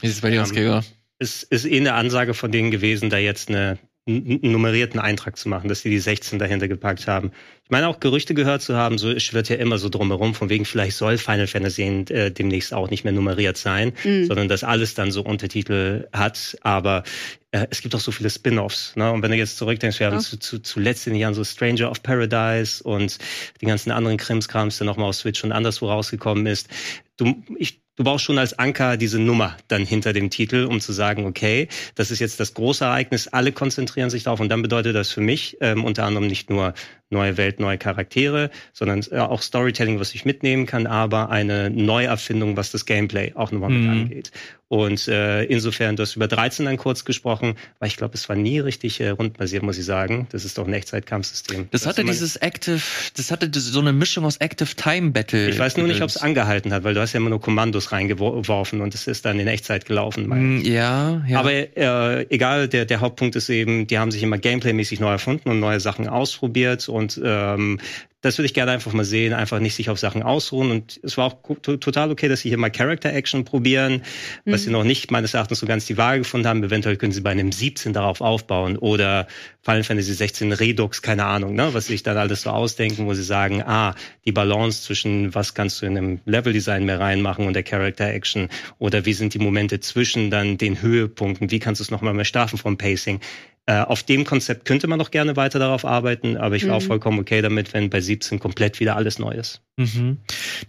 Wie ist es bei dir aus, Ähm, Gregor? Es ist eh eine Ansage von denen gewesen, da jetzt eine, einen nummerierten Eintrag zu machen, dass die die 16 dahinter gepackt haben. Ich meine auch Gerüchte gehört zu haben, so es wird ja immer so drumherum, von wegen vielleicht soll Final Fantasy äh, demnächst auch nicht mehr nummeriert sein, Mhm. sondern dass alles dann so Untertitel hat. Aber äh, es gibt auch so viele Spin-offs. Ne? Und wenn du jetzt zurückdenkst, wir haben Ja. zu, zu, zuletzt in den Jahren so Stranger of Paradise und die ganzen anderen Krimskrams, der nochmal auf Switch und anderswo rausgekommen ist. Du, ich, du brauchst schon als Anker diese Nummer dann hinter dem Titel, um zu sagen, okay, das ist jetzt das große Ereignis, alle konzentrieren sich darauf und dann bedeutet das für mich ähm, unter anderem nicht nur neue Welt, neue Charaktere, sondern äh, auch Storytelling, was ich mitnehmen kann, aber eine Neuerfindung, was das Gameplay auch nochmal mit Mhm. angeht. Und äh, insofern, du hast über 13 dann kurz gesprochen, weil ich glaube, es war nie richtig äh, rundbasiert, muss ich sagen. Das ist doch ein Echtzeitkampfsystem. Das hatte immer- dieses Active, das hatte das- so eine Mischung aus Active Time Battle. Ich weiß nur nicht, ob es angehalten hat, weil du hast ja immer nur Kommandos reingeworfen und es ist dann in Echtzeit gelaufen. meine ich. Hm, Ja, ja. Aber äh, egal, der, der Hauptpunkt ist eben, die haben sich immer gameplaymäßig neu erfunden und neue Sachen ausprobiert und ähm, das würde ich gerne einfach mal sehen, einfach nicht sich auf Sachen ausruhen. Und es war auch total okay, dass sie hier mal Character Action probieren, was Mhm. sie noch nicht meines Erachtens so ganz die Waage gefunden haben. Eventuell können sie bei einem 17 darauf aufbauen oder Final Fantasy 16 Redux, keine Ahnung, ne, was sie sich dann alles so ausdenken, wo sie sagen, ah, die Balance zwischen was kannst du in einem Leveldesign mehr reinmachen und der Character Action oder wie sind die Momente zwischen dann den Höhepunkten, wie kannst du es nochmal mehr strafen vom Pacing. Äh, auf dem Konzept könnte man noch gerne weiter darauf arbeiten, aber ich war Mhm. auch vollkommen okay damit, wenn bei 17 komplett wieder alles neu ist. Mhm.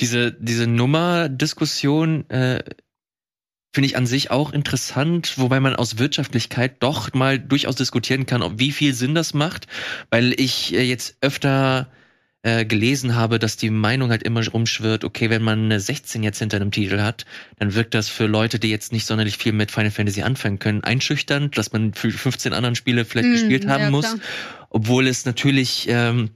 Diese, diese Nummer-Diskussion äh, finde ich an sich auch interessant, wobei man aus Wirtschaftlichkeit doch mal durchaus diskutieren kann, ob wie viel Sinn das macht, weil ich äh, jetzt öfter äh, gelesen habe, dass die Meinung halt immer rumschwirrt, okay, wenn man eine 16 jetzt hinter einem Titel hat, dann wirkt das für Leute, die jetzt nicht sonderlich viel mit Final Fantasy anfangen können, einschüchternd, dass man für 15 anderen Spiele vielleicht Mhm, gespielt haben ja, muss, obwohl es natürlich ähm,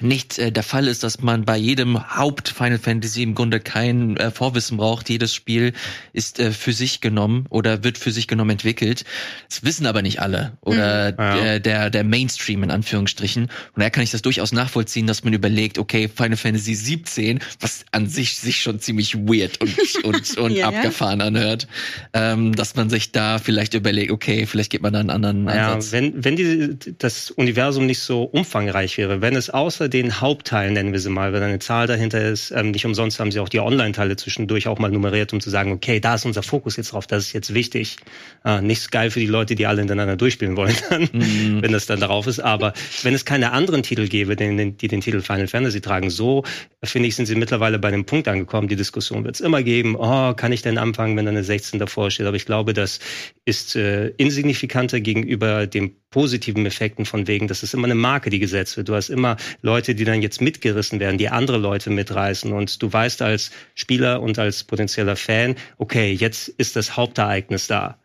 nicht äh, der Fall ist, dass man bei jedem Haupt Final Fantasy im Grunde kein äh, Vorwissen braucht. Jedes Spiel ist äh, für sich genommen oder wird für sich genommen entwickelt. Das wissen aber nicht alle oder Mhm. Ja. der, der der Mainstream in Anführungsstrichen. Und daher kann ich das durchaus nachvollziehen, dass man überlegt, okay, Final Fantasy 17, was an sich sich schon ziemlich weird und [laughs] und, und Ja, ja. abgefahren anhört, ähm, dass man sich da vielleicht überlegt, okay, vielleicht geht man da einen anderen Ja, Ansatz. wenn, wenn die, das Universum nicht so umfangreich wäre, wenn es außer den Hauptteilen, nennen wir sie mal, wenn eine Zahl dahinter ist, ähm, nicht umsonst haben sie auch die Online-Teile zwischendurch auch mal nummeriert, um zu sagen, okay, da ist unser Fokus jetzt drauf, das ist jetzt wichtig. Äh, nicht geil für die Leute, die alle hintereinander durchspielen wollen, [laughs] dann, Mhm. wenn das dann darauf ist. Aber wenn es keine anderen Titel gäbe, die, den- die den Titel Final Fantasy tragen, so finde ich, sind sie mittlerweile bei dem Punkt angekommen, die Diskussion wird es immer geben, oh, kann ich denn anfangen, wenn da eine 16 davor steht? Aber ich glaube, das ist äh, insignifikanter gegenüber den positiven Effekten von wegen, das ist immer eine Marke, die gesetzt wird. Du hast immer Leute, die dann jetzt mitgerissen werden, die andere Leute mitreißen und du weißt als Spieler und als potenzieller Fan, okay, jetzt ist das Hauptereignis da.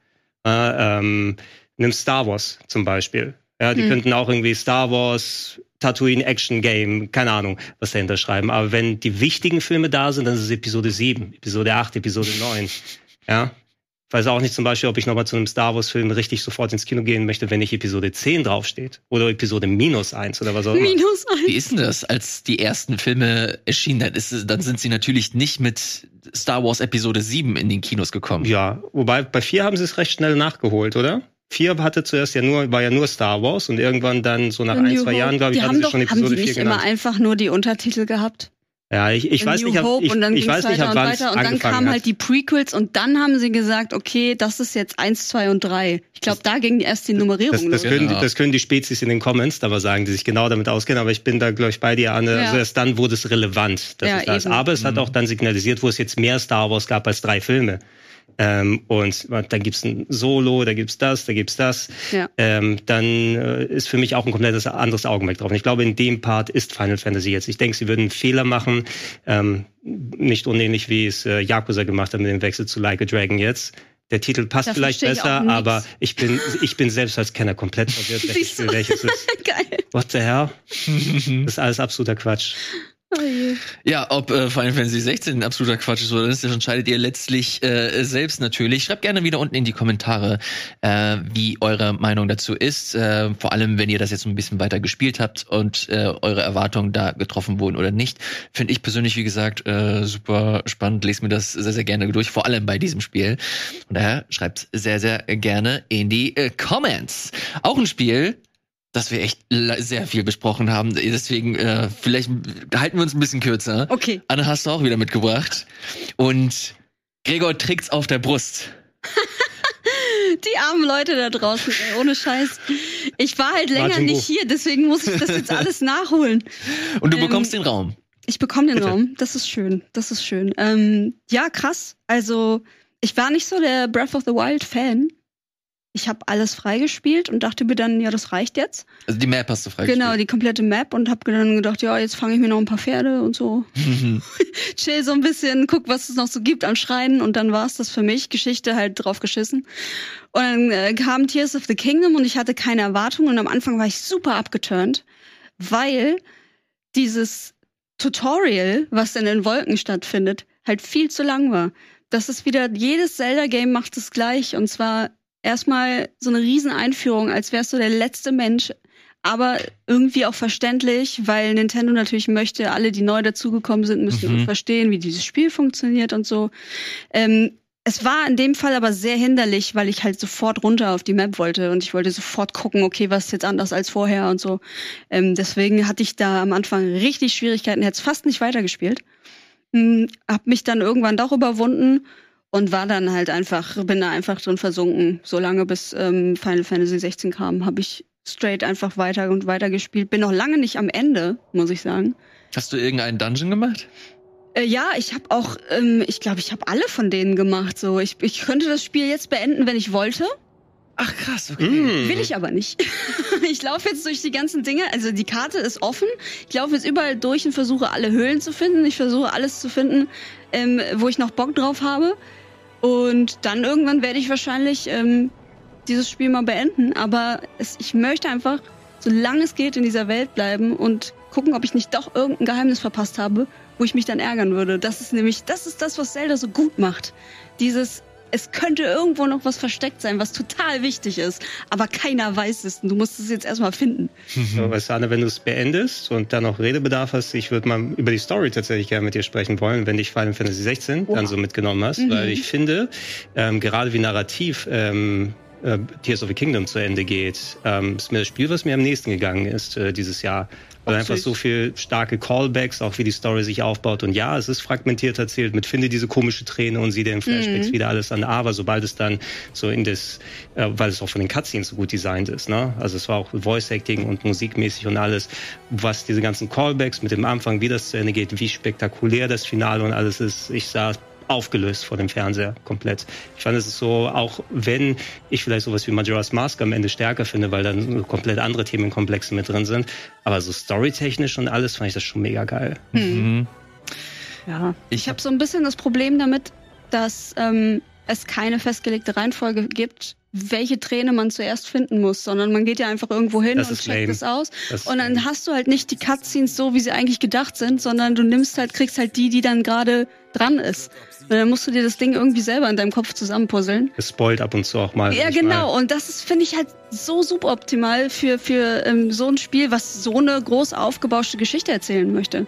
Äh, ähm, nimm Star Wars zum Beispiel. Ja, die Hm. könnten auch irgendwie Star Wars, Tatooine Action Game, keine Ahnung, was dahinter schreiben. Aber wenn die wichtigen Filme da sind, dann ist es Episode 7, Episode 8, Episode 9. Ja. Ich weiß auch nicht zum Beispiel, ob ich nochmal zu einem Star Wars Film richtig sofort ins Kino gehen möchte, wenn nicht Episode 10 draufsteht. Oder Episode minus 1 oder was auch immer. Minus Wie eins. ist denn das, als die ersten Filme erschienen? Dann, ist, dann sind sie natürlich nicht mit Star Wars Episode 7 in den Kinos gekommen. Ja, wobei bei 4 haben sie es recht schnell nachgeholt, oder? 4 hatte zuerst ja nur, war ja nur Star Wars und irgendwann dann so nach ein, zwei. Jahren, glaube ich, die hatten haben sie doch, schon haben Episode die 4 nicht immer genannt. einfach nur die Untertitel gehabt? Ja, ich, ich weiß New nicht, Hope ich, und dann ich ging's weiß nicht, weiter ab und wann es und dann kamen hat. halt die Prequels und dann haben sie gesagt, okay, das ist jetzt eins, zwei und drei. Ich glaube, da ging erst die Nummerierung Das, das, los. können, Genau. das können die Spezies in den Comments da mal sagen, die sich genau damit auskennen, aber ich bin da, glaube ich, bei dir, Anne. Ja. Also erst dann wurde es relevant, dass Ja, es da ist. Aber es hat auch dann signalisiert, wo es jetzt mehr Star Wars gab als drei Filme. Ähm, und da gibt's ein Solo, da gibt's das, da gibt's das. Ja. Ähm, dann äh, ist für mich auch ein komplettes anderes Augenmerk drauf. Und ich glaube, in dem Part ist Final Fantasy jetzt. Ich denke, sie würden einen Fehler machen, ähm, nicht unähnlich wie es äh, Yakuza gemacht hat mit dem Wechsel zu Like a Dragon jetzt. Der Titel passt Da vielleicht ich besser, nix. aber ich bin, ich bin selbst als Kenner komplett verwirrt, [laughs] welches welches ist. [laughs] Geil. What the hell? [laughs] Das ist alles absoluter Quatsch. Ja, ob äh, Final Fantasy 16 ein absoluter Quatsch ist oder nicht, das entscheidet ihr letztlich äh, selbst natürlich. Schreibt gerne wieder unten in die Kommentare, äh, wie eure Meinung dazu ist. Äh, vor allem, wenn ihr das jetzt ein bisschen weiter gespielt habt und äh, eure Erwartungen da getroffen wurden oder nicht. Finde ich persönlich, wie gesagt, äh, super spannend. Lest mir das sehr, sehr gerne durch, vor allem bei diesem Spiel. Und daher schreibt sehr, sehr gerne in die äh, Comments. Auch ein Spiel, das wir echt sehr viel besprochen haben. Deswegen, äh, vielleicht halten wir uns ein bisschen kürzer. Okay. Anne hast du auch wieder mitgebracht. Und Gregor trägt's auf der Brust. [laughs] Die armen Leute da draußen, ey, ohne Scheiß. Ich war halt länger Martin nicht hier, deswegen muss ich das jetzt [laughs] alles nachholen. Und du Ähm, bekommst den Raum. Ich bekomme den Bitte. Raum. Das ist schön. Das ist schön. Ähm, ja, krass. Also, ich war nicht so der Breath of the Wild Fan. Ich habe alles freigespielt und dachte mir dann, ja, das reicht jetzt. Also die Map hast du Genau, freigespielt. die komplette Map und habe dann gedacht, ja, jetzt fange ich mir noch ein paar Pferde und so. Genau. [laughs] Chill so ein bisschen, guck, was es noch so gibt an Schreien und dann war's das für mich. Geschichte halt drauf geschissen. Und dann äh, kam Tears of the Kingdom und ich hatte keine Erwartungen und am Anfang war ich super abgeturnt, weil dieses Tutorial, was in den Wolken stattfindet, halt viel zu lang war. Das ist wieder, jedes Zelda-Game macht es gleich und zwar erstmal so eine Rieseneinführung, als wärst du der letzte Mensch, aber irgendwie auch verständlich, weil Nintendo natürlich möchte, alle, die neu dazugekommen sind, müssen Mhm. verstehen, wie dieses Spiel funktioniert und so. Ähm, es war in dem Fall aber sehr hinderlich, weil ich halt sofort runter auf die Map wollte und ich wollte sofort gucken, okay, was ist jetzt anders als vorher und so. Ähm, deswegen hatte ich da am Anfang richtig Schwierigkeiten, hätte es fast nicht weitergespielt. Hm, hab mich dann irgendwann doch überwunden und war dann halt einfach, bin da einfach drin versunken. Solange bis ähm, Final Fantasy 16 kam, habe ich straight einfach weiter und weiter gespielt. Bin noch lange nicht am Ende, muss ich sagen. Hast du irgendeinen Dungeon gemacht? Äh, ja, ich habe auch, ähm, ich glaube, ich habe alle von denen gemacht. So, ich, ich könnte das Spiel jetzt beenden, wenn ich wollte. Ach krass, okay. Mm. Will ich aber nicht. [laughs] ich laufe jetzt durch die ganzen Dinge. Also die Karte ist offen. Ich laufe jetzt überall durch und versuche alle Höhlen zu finden. Ich versuche alles zu finden, ähm, wo ich noch Bock drauf habe. Und dann irgendwann werde ich wahrscheinlich ähm, dieses Spiel mal beenden. Aber es, ich möchte einfach, solange es geht, in dieser Welt bleiben und gucken, ob ich nicht doch irgendein Geheimnis verpasst habe, wo ich mich dann ärgern würde. Das ist nämlich, das ist das, was Zelda so gut macht. Dieses, es könnte irgendwo noch was versteckt sein, was total wichtig ist, aber keiner weiß es. Und du musst es jetzt erstmal finden. So, weißt du, Anne, wenn du es beendest und dann noch Redebedarf hast, ich würde mal über die Story tatsächlich gerne mit dir sprechen wollen, wenn dich Final Fantasy 16 Oha. dann so mitgenommen hast, Mhm. weil ich finde, ähm, gerade wie narrativ ähm, äh, Tears of the Kingdom zu Ende geht, ähm, ist mir das Spiel, was mir am nächsten gegangen ist äh, dieses Jahr. Weil Ach, einfach so viel starke Callbacks, auch wie die Story sich aufbaut. Und ja, es ist fragmentiert erzählt mit finde diese komische Träne und sieh dir in Flashbacks Mhm. wieder alles an. Aber sobald es dann so in das, äh, weil es auch von den Cutscenes so gut designt ist, ne? Also es war auch Voice Acting und musikmäßig und alles, was diese ganzen Callbacks mit dem Anfang, wie das zu Ende geht, wie spektakulär das Finale und alles ist. Ich saß aufgelöst vor dem Fernseher komplett. Ich fand es ist so, auch wenn ich vielleicht sowas wie Majora's Mask am Ende stärker finde, weil dann so komplett andere Themenkomplexe mit drin sind, aber so storytechnisch und alles fand ich das schon mega geil. Mhm. Ja. Ich Ich habe so ein bisschen das Problem damit, dass ähm, es keine festgelegte Reihenfolge gibt, welche Träne man zuerst finden muss, sondern man geht ja einfach irgendwo hin Das und checkt lame. es aus. Das Und dann hast du halt nicht die Cutscenes so, wie sie eigentlich gedacht sind, sondern du nimmst halt, kriegst halt die, die dann gerade dran ist. Und dann musst du dir das Ding irgendwie selber in deinem Kopf zusammenpuzzeln. Es spoilt ab und zu auch mal. Ja, genau. Und das finde ich, halt so suboptimal für, für ähm, so ein Spiel, was so eine groß aufgebauschte Geschichte erzählen möchte. Mal,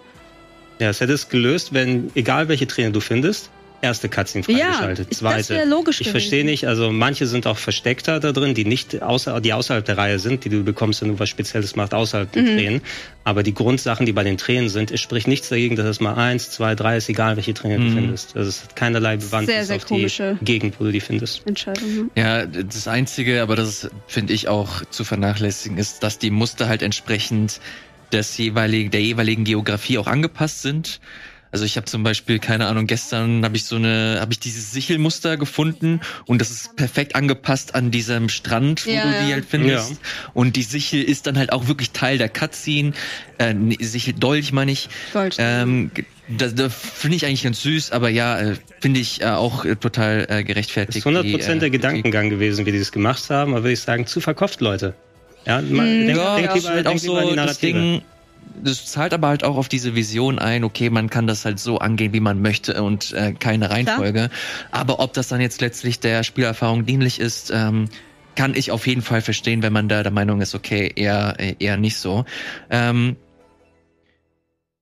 ja, es hätte es gelöst, wenn, egal welche Träne du findest, erste Cutscene Ja, freigeschaltet, ich- das zweite. wäre logisch Ich verstehe nicht, also manche sind auch versteckter da drin, die nicht außer, die außerhalb der Reihe sind, die du bekommst, wenn du was Spezielles machst außerhalb der Mhm. Tränen. Aber die Grundsachen, die bei den Tränen sind, es spricht nichts dagegen, dass es mal eins, zwei, drei ist, egal welche Träne Mhm. du findest. Also es hat keinerlei Bewandtnis Sehr, sehr auf komische die Gegend, wo du die findest. Entscheidung. Ja, das Einzige, aber das finde ich auch zu vernachlässigen, ist, dass die Muster halt entsprechend des jeweiligen, der jeweiligen Geografie auch angepasst sind. Also ich habe zum Beispiel, keine Ahnung, gestern habe ich so eine, habe ich dieses Sichelmuster gefunden und das ist perfekt angepasst an diesem Strand, wo Ja, du ja. die halt findest. Ja. Und die Sichel ist dann halt auch wirklich Teil der Cutscene. Äh, Sichel Dolch meine ich. Gold. Ähm, ge- da, da finde ich eigentlich ganz süß, aber ja, äh, finde ich äh, auch äh, total äh, Das gerechtfertigt. ist 100% die, äh, der Gedankengang gewesen, wie die das gemacht haben, aber würde ich sagen, zu verkauft, Leute. Ja, man, Mhm. denk, ja, denk das lieber, halt auch denk an so die das Narrative. Ding. Das zahlt aber halt auch auf diese Vision ein, okay, man kann das halt so angehen, wie man möchte und äh, keine Reihenfolge. Aber ob das dann jetzt letztlich der Spielerfahrung dienlich ist, ähm, kann ich auf jeden Fall verstehen, wenn man da der Meinung ist, okay, eher, eher nicht so. Ähm,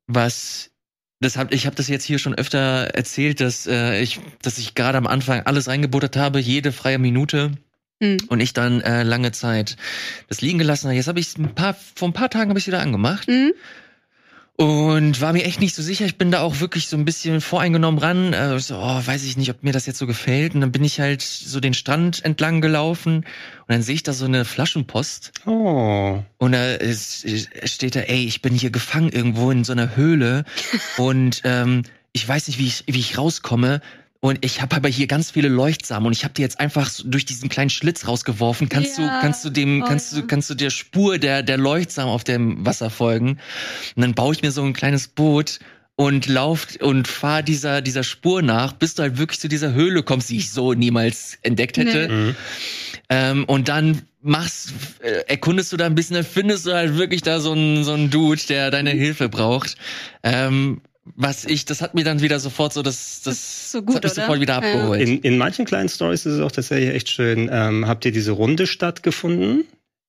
was das hab, ich habe das jetzt hier schon öfter erzählt, dass äh, ich, dass ich gerade am Anfang alles reingebuttert habe, jede freie Minute Hm. und ich dann äh, lange Zeit das liegen gelassen habe. Jetzt habe ich ein paar, vor ein paar Tagen habe ich wieder angemacht Mhm. und war mir echt nicht so sicher. Ich bin da auch wirklich so ein bisschen voreingenommen ran. Äh, so, oh, weiß ich nicht, ob mir das jetzt so gefällt. Und dann bin ich halt so den Strand entlang gelaufen und dann sehe ich da so eine Flaschenpost Oh. und da ist, steht da, ey, ich bin hier gefangen irgendwo in so einer Höhle [laughs] und ähm, ich weiß nicht, wie ich, wie ich rauskomme. Und ich habe aber hier ganz viele Leuchtsamen und ich habe die jetzt einfach so durch diesen kleinen Schlitz rausgeworfen. Kannst Ja. du, kannst du dem, Oh, kannst ja. du, kannst du der Spur der der Leuchtsamen auf dem Wasser folgen? Und dann baue ich mir so ein kleines Boot und lauf und fahr dieser dieser Spur nach, bis du halt wirklich zu dieser Höhle kommst, die ich so niemals entdeckt hätte. Nee. Mhm. Ähm, und dann machst, äh, erkundest du da ein bisschen, dann findest du halt wirklich da so einen so einen Dude, der deine Hilfe braucht. Ähm, was ich, das hat mir dann wieder sofort so, das, das, so gut, das hat mich oder? sofort wieder abgeholt. In, in manchen kleinen Stories ist es auch tatsächlich echt schön. Ähm, habt ihr diese runde Stadt gefunden,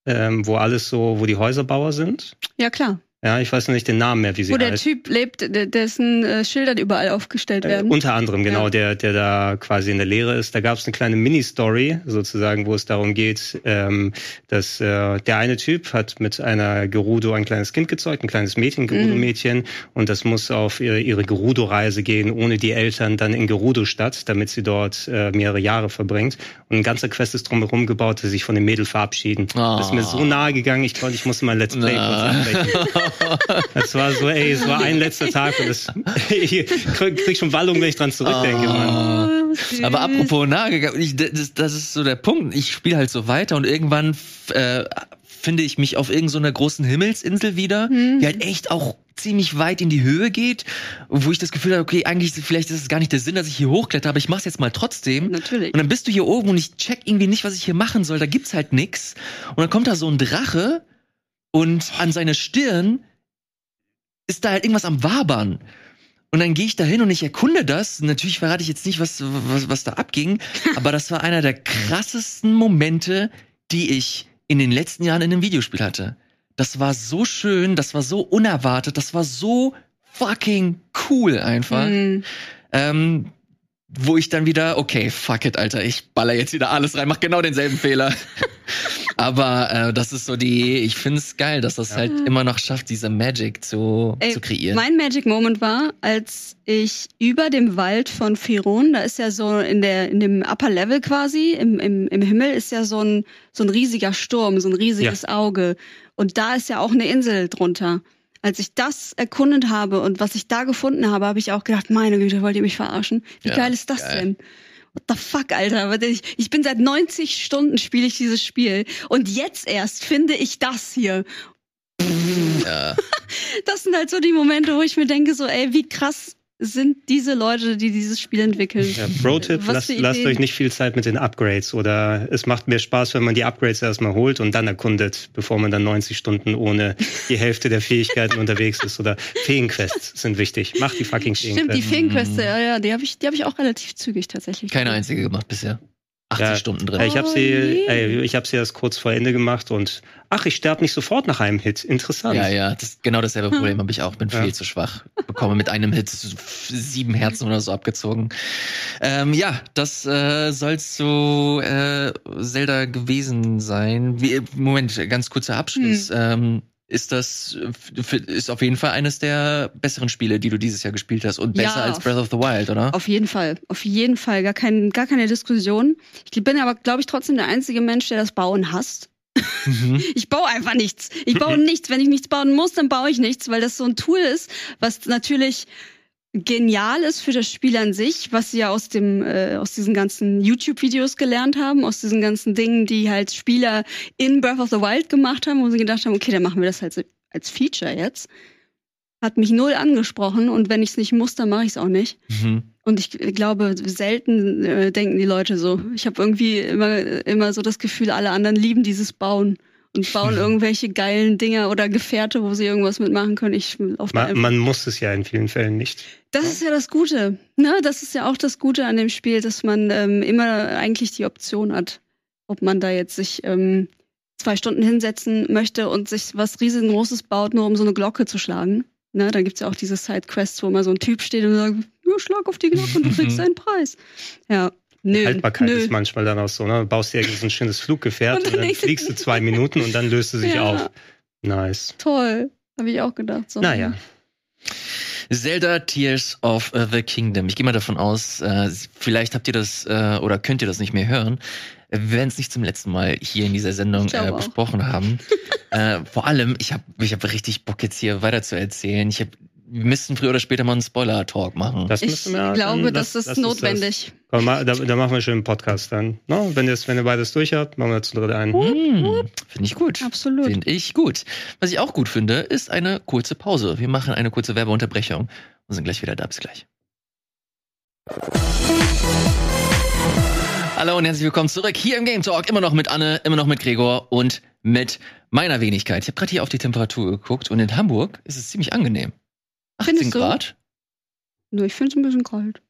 ähm, wo alles so, wo die Häuserbauer sind? Ja, klar. Ja, ich weiß noch nicht den Namen mehr, wie sie Wo der heißt. Typ lebt, de- dessen äh, Schilder überall aufgestellt Äh, werden. unter anderem, genau, Ja. der, der da quasi in der Lehre ist. Da gab es eine kleine Mini-Story, sozusagen, wo es darum geht, ähm, dass äh, der eine Typ hat mit einer Gerudo ein kleines Kind gezeugt, ein kleines Mädchen, Gerudo-Mädchen, und das muss auf ihre, ihre Gerudo-Reise gehen, ohne die Eltern dann in Gerudo-Stadt, damit sie dort äh, mehrere Jahre verbringt. Und ein ganzer Quest ist drumherum gebaut, dass sich von dem Mädel verabschieden. Ah. Das ist mir so nahe gegangen, ich konnte, ich musste mein Let's Play kurz abbrechen. [laughs] Das war so, ey, es war ein letzter Tag und das, [laughs] ich krieg krieg schon Wallung, wenn ich dran zurückdenke, Mann. Oh, süß. Aber apropos nahegegangen, ich, das, das ist so der Punkt. Ich spiele halt so weiter und irgendwann äh, finde ich mich auf irgendeiner großen Himmelsinsel wieder, Mhm. die halt echt auch ziemlich weit in die Höhe geht, wo ich das Gefühl habe, okay, eigentlich vielleicht ist es gar nicht der Sinn, dass ich hier hochkletter, aber ich mach's jetzt mal trotzdem. Natürlich. Und dann bist du hier oben und ich check irgendwie nicht, was ich hier machen soll. Da gibt's halt nix. Und dann kommt da so ein Drache und an seine Stirn ist da halt irgendwas am Wabern. Und dann gehe ich da hin und ich erkunde das. Natürlich verrate ich jetzt nicht, was, was, was da abging, [laughs] aber das war einer der krassesten Momente, die ich in den letzten Jahren in einem Videospiel hatte. Das war so schön, das war so unerwartet, das war so fucking cool einfach. Mhm. Ähm, wo ich dann wieder, okay, fuck it, Alter, ich baller jetzt wieder alles rein, mach genau denselben Fehler. [laughs] Aber äh, das ist so die, ich find's geil, dass das halt immer noch schafft, diese Magic zu, Ey, zu kreieren. Mein Magic Moment war, als ich über dem Wald von Firon, da ist ja so in der in dem Upper Level quasi im, im, im Himmel ist ja so ein so ein riesiger Sturm, so ein riesiges Auge und da ist ja auch eine Insel drunter. Als ich das erkundet habe und was ich da gefunden habe, habe ich auch gedacht, meine Güte, wollt ihr mich verarschen? Wie Ja, geil ist das geil. denn? What the fuck, Alter? Ich bin seit 90 Stunden spiele ich dieses Spiel und jetzt erst finde ich das hier. ja. [laughs] Das sind halt so die Momente, wo ich mir denke, so, ey, wie krass sind diese Leute, die dieses Spiel entwickeln. Ja, Pro-Tipp, Was lasst, lasst euch nicht viel Zeit mit den Upgrades oder es macht mehr Spaß, wenn man die Upgrades erstmal holt und dann erkundet, bevor man dann 90 Stunden ohne die Hälfte der Fähigkeiten unterwegs ist. Oder Feenquests sind wichtig. Macht die fucking Stimmt, die Feenquests. Ja, ja, die habe ich, die habe ich auch relativ zügig tatsächlich. Keine einzige gemacht bisher. 80 Ja, Stunden drin. Ich habe sie, Oh, ey, ich habe sie erst kurz vor Ende gemacht und ach, ich sterbe nicht sofort nach einem Hit. Interessant. Ja, ja, das genau dasselbe Problem habe ich auch. Bin Ja. viel zu schwach. Bekomme mit einem Hit sieben Herzen oder so abgezogen. Ähm, ja, das äh, soll zu äh, Zelda gewesen sein. Wie, Moment, ganz kurzer Abschluss. Ähm, ist das f- ist auf jeden Fall eines der besseren Spiele, die du dieses Jahr gespielt hast und besser Ja. als Breath of the Wild, oder? Auf jeden Fall, auf jeden Fall, gar, kein, gar keine Diskussion. Ich bin aber, glaube ich, trotzdem der einzige Mensch, der das Bauen hasst. Mhm. [laughs] Ich baue einfach nichts. Ich baue [laughs] nichts. Wenn ich nichts bauen muss, dann baue ich nichts, weil das so ein Tool ist, was natürlich genial ist für das Spiel an sich, was sie ja aus dem äh, aus diesen ganzen YouTube-Videos gelernt haben, aus diesen ganzen Dingen, die halt Spieler in Breath of the Wild gemacht haben, wo sie gedacht haben, okay, dann machen wir das halt als Feature jetzt. Hat mich null angesprochen und wenn ich es nicht muss, dann mache ich es auch nicht. Mhm. Und ich glaube, selten äh, denken die Leute so. Ich habe irgendwie immer, immer so das Gefühl, alle anderen lieben dieses Bauen und bauen irgendwelche geilen Dinger oder Gefährte, wo sie irgendwas mitmachen können. Ich auf Man, man muss es ja in vielen Fällen nicht. Das ist ja das Gute. Ne? Das ist ja auch das Gute an dem Spiel, dass man ähm, immer eigentlich die Option hat, ob man da jetzt sich ähm, zwei Stunden hinsetzen möchte und sich was riesengroßes baut, nur um so eine Glocke zu schlagen. Ne? Dann gibt's ja auch diese Sidequests, wo mal so ein Typ steht und sagt, ja, schlag auf die Glocke und du kriegst [laughs] deinen Preis. Ja, nö. Haltbarkeit nö. ist manchmal dann auch so, ne? Du baust dir irgendwie so ein schönes Fluggefährt [laughs] Und und, dann dann denkst du- fliegst du zwei Minuten und dann löst du sich Ja. auf. Nice. Toll. Habe ich auch gedacht. So. Naja. Zelda Tears of the Kingdom. Ich gehe mal davon aus, äh, vielleicht habt ihr das äh, oder könnt ihr das nicht mehr hören. Wir werden es nicht zum letzten Mal hier in dieser Sendung äh, auch. besprochen haben. [laughs] äh, vor allem, ich habe ich hab richtig Bock jetzt hier weiter zu erzählen. Ich hab, wir müssten früher oder später mal einen Spoiler-Talk machen. Das Ich müssen wir glaube, dann, das, ist uns notwendig. Das, komm, mal, da, da machen wir schon einen Podcast dann. No? Wenn, ihr, wenn ihr beides durch habt, machen wir zu dritt einen. Hm, Finde ich gut. Absolut. Finde ich gut. Was ich auch gut finde, ist eine kurze Pause. Wir machen eine kurze Werbeunterbrechung und sind gleich wieder da. Bis gleich. Hallo und herzlich willkommen zurück hier im Game Talk. Immer noch mit Anne, immer noch mit Gregor und mit meiner Wenigkeit. Ich habe gerade hier auf die Temperatur geguckt und in Hamburg ist es ziemlich angenehm. 18 Findest du? Grad. Nur ich finde es ein bisschen kalt.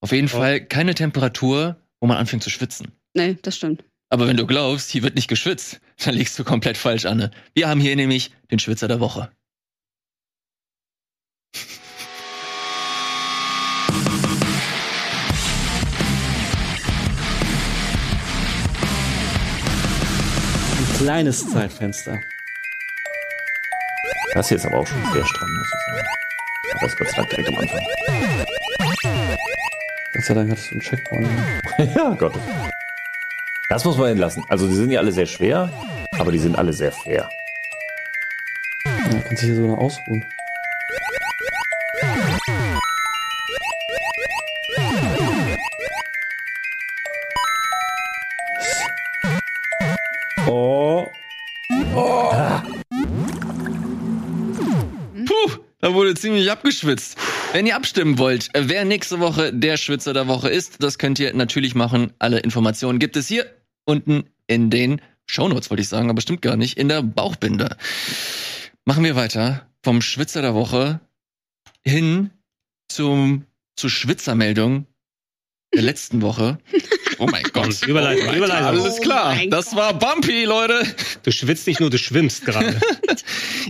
Auf jeden Oh. Fall keine Temperatur, wo man anfängt zu schwitzen. Nee, das stimmt. Aber wenn du glaubst, hier wird nicht geschwitzt, dann liegst du komplett falsch, Anne. Wir haben hier nämlich den Schwitzer der Woche. Ein kleines Zeitfenster. Das hier ist aber auch schon sehr stramm, muss ich sagen. Aber es Gott sei Dank direkt am Anfang. Gott sei Dank hattest du einen Checkpoint. [laughs] ja, Gott. Das muss man entlassen. Also die sind ja alle sehr schwer, aber die sind alle sehr fair. Ja, kannst dich hier sogar noch ausruhen. Ziemlich abgeschwitzt. Wenn ihr abstimmen wollt, wer nächste Woche der Schwitzer der Woche ist, das könnt ihr natürlich machen. Alle Informationen gibt es hier unten in den Shownotes, wollte ich sagen, aber stimmt gar nicht, in der Bauchbinde. Machen wir weiter vom Schwitzer der Woche hin zum, zur Schwitzermeldung der letzten Woche. [laughs] Oh mein Gott. [laughs] Überleitung, oh Überleitung. Alles klar. Oh das war Bumpy, Leute. Du schwitzt nicht nur, du schwimmst gerade. [laughs]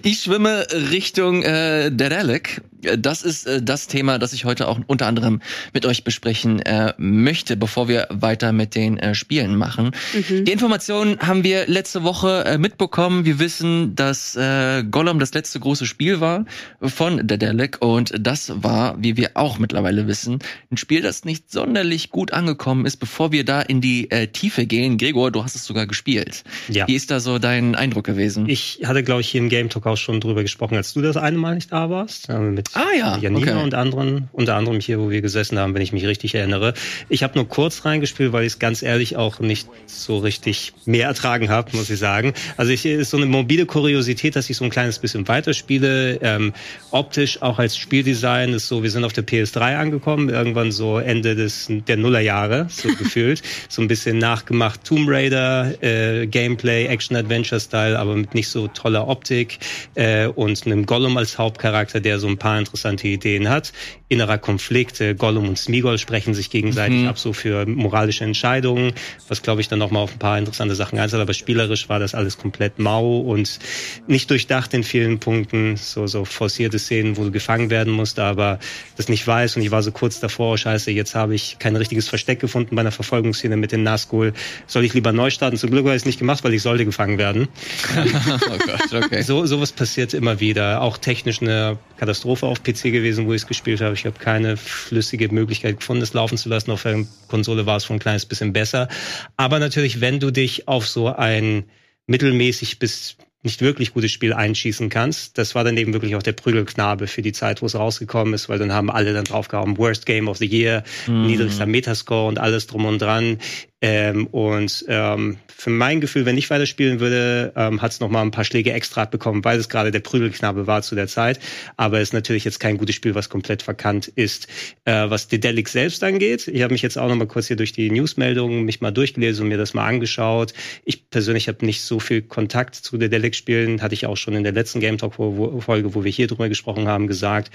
Ich schwimme Richtung äh, Dedelic. Das ist äh, das Thema, das ich heute auch unter anderem mit euch besprechen äh, möchte, bevor wir weiter mit den äh, Spielen machen. Mhm. Die Informationen haben wir letzte Woche äh, mitbekommen. Wir wissen, dass äh, Gollum das letzte große Spiel war von Dedelic und das war, wie wir auch mittlerweile wissen, ein Spiel, das nicht sonderlich gut angekommen ist. Bevor wir da in die äh, Tiefe gehen, Gregor, du hast es sogar gespielt. Ja. Wie ist da so dein Eindruck gewesen? Ich hatte, glaube ich, hier im Game Talk auch schon drüber gesprochen, als du das eine Mal nicht da warst. äh, Mit Ah, ja, Janina okay. und anderen, unter anderem hier, wo wir gesessen haben, wenn ich mich richtig erinnere. Ich habe nur kurz reingespielt, weil ich es ganz ehrlich auch nicht so richtig mehr ertragen habe, muss ich sagen. Also ich ist so eine mobile Kuriosität, dass ich so ein kleines bisschen weiterspiele. Ähm, optisch auch als Spieldesign ist so, wir sind auf der PS3 angekommen, irgendwann so Ende des der Nullerjahre, so [laughs] gefühlt. So ein bisschen nachgemacht. Tomb Raider, äh, Gameplay, Action-Adventure-Style, aber mit nicht so toller Optik äh, und einem Gollum als Hauptcharakter, der so ein paar interessante Ideen hat. Innerer Konflikt, äh, Gollum und Smigol sprechen sich gegenseitig Mhm. ab, so für moralische Entscheidungen, was glaube ich dann noch mal auf ein paar interessante Sachen einzahlt, aber spielerisch war das alles komplett mau und nicht durchdacht in vielen Punkten, so, so forcierte Szenen, wo du gefangen werden musst, aber das nicht weiß und ich war so kurz davor, oh scheiße, jetzt habe ich kein richtiges Versteck gefunden bei einer Verfolgungsszene mit den Nazgul, soll ich lieber neu starten? Zum Glück habe ich es nicht gemacht, weil ich sollte gefangen werden. [laughs] oh Gott, okay. So sowas passiert immer wieder. Auch technisch eine Katastrophe auf PC gewesen, wo ich es gespielt habe. Ich habe keine flüssige Möglichkeit gefunden, es laufen zu lassen. Auf der Konsole war es ein kleines bisschen besser. Aber natürlich, wenn du dich auf so ein mittelmäßig bis nicht wirklich gutes Spiel einschießen kannst. Das war dann eben wirklich auch der Prügelknabe für die Zeit, wo es rausgekommen ist, weil dann haben alle dann draufgehauen, Worst Game of the Year, Mhm. niedrigster Metascore und alles drum und dran. Ähm, und ähm, für mein Gefühl, wenn ich weiterspielen würde, ähm, hat es nochmal ein paar Schläge extra bekommen, weil es gerade der Prügelknabe war zu der Zeit. Aber es ist natürlich jetzt kein gutes Spiel, was komplett verkannt ist. Äh, was Dedelic selbst angeht, ich habe mich jetzt auch nochmal kurz hier durch die Newsmeldungen mich mal durchgelesen und mir das mal angeschaut. Ich persönlich habe nicht so viel Kontakt zu Dedelic-Spielen, hatte ich auch schon in der letzten Game Talk-Folge, wo wir hier drüber gesprochen haben, gesagt.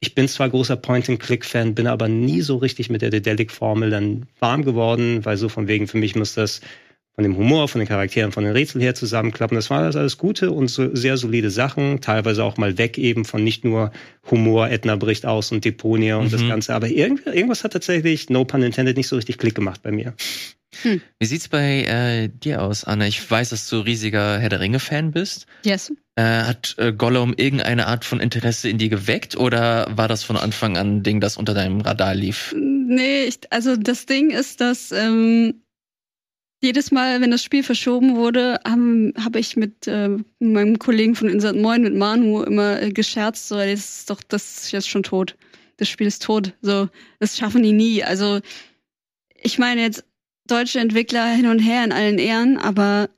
Ich bin zwar großer Point-and-Click-Fan, bin aber nie so richtig mit der Dedelic-Formel dann warm geworden, weil so von wegen für mich muss das von dem Humor, von den Charakteren, von den Rätseln her zusammenklappen. Das waren das alles gute und so sehr solide Sachen, teilweise auch mal weg eben von nicht nur Humor, Edna bricht aus und Deponia und das Mhm. Ganze. Aber irgend, irgendwas hat tatsächlich, no pun intended, nicht so richtig Klick gemacht bei mir. Wie sieht's bei äh, dir aus, Anna? Ich weiß, dass du riesiger Herr der Ringe-Fan bist. Yes. Äh, hat äh, Gollum irgendeine Art von Interesse in dir geweckt oder war das von Anfang an ein Ding, das unter deinem Radar lief? Nee, ich, also das Ding ist, dass ähm, jedes Mal, wenn das Spiel verschoben wurde, habe hab ich mit äh, meinem Kollegen von Insert Moin, mit Manu, immer äh, gescherzt, so, das ist doch, das ist jetzt schon tot. Das Spiel ist tot. So, das schaffen die nie. Also, ich meine jetzt deutsche Entwickler hin und her in allen Ehren, aber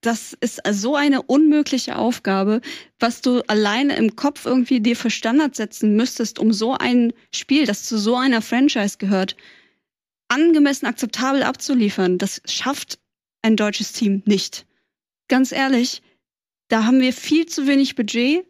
das ist so eine unmögliche Aufgabe, was du alleine im Kopf irgendwie dir für Standards setzen müsstest, um so ein Spiel, das zu so einer Franchise gehört, angemessen akzeptabel abzuliefern. Das schafft ein deutsches Team nicht. Ganz ehrlich, da haben wir viel zu wenig Budget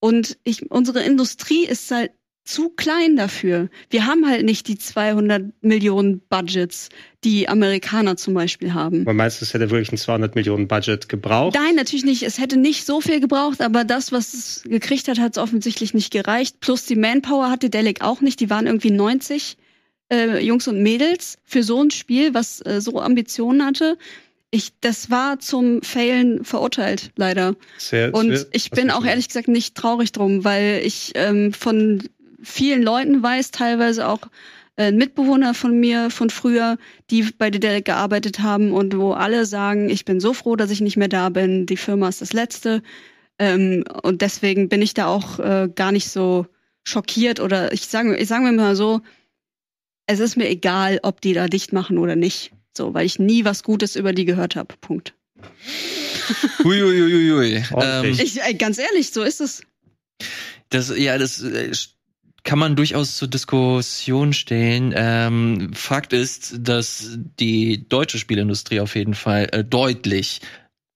und ich, unsere Industrie ist halt zu klein dafür. Wir haben halt nicht die 200 Millionen Budgets, die Amerikaner zum Beispiel haben. Man meinst, es hätte wirklich ein 200 Millionen Budget gebraucht? Nein, natürlich nicht. Es hätte nicht so viel gebraucht, aber das, was es gekriegt hat, hat es offensichtlich nicht gereicht. Plus die Manpower hatte Delic auch nicht. Die waren irgendwie 90 äh, Jungs und Mädels für so ein Spiel, was äh, so Ambitionen hatte. Ich, das war zum Failen verurteilt, leider. Sehr, Und sehr- ich bin auch ehrlich gesagt nicht traurig drum, weil ich ähm, von vielen Leuten weiß, teilweise auch äh, Mitbewohner von mir von früher, die bei Dedelic gearbeitet haben und wo alle sagen, ich bin so froh, dass ich nicht mehr da bin, die Firma ist das Letzte. Ähm, und deswegen bin ich da auch äh, gar nicht so schockiert oder ich sage ich sag mir mal so, es ist mir egal, ob die da dicht machen oder nicht. So, weil ich nie was Gutes über die gehört habe. Punkt. Uiuiuiui. Ähm, Ich, ganz ehrlich, so ist es. das, ja, das äh, kann man durchaus zur Diskussion stellen. Ähm, Fakt ist, dass die deutsche Spielindustrie auf jeden Fall äh, deutlich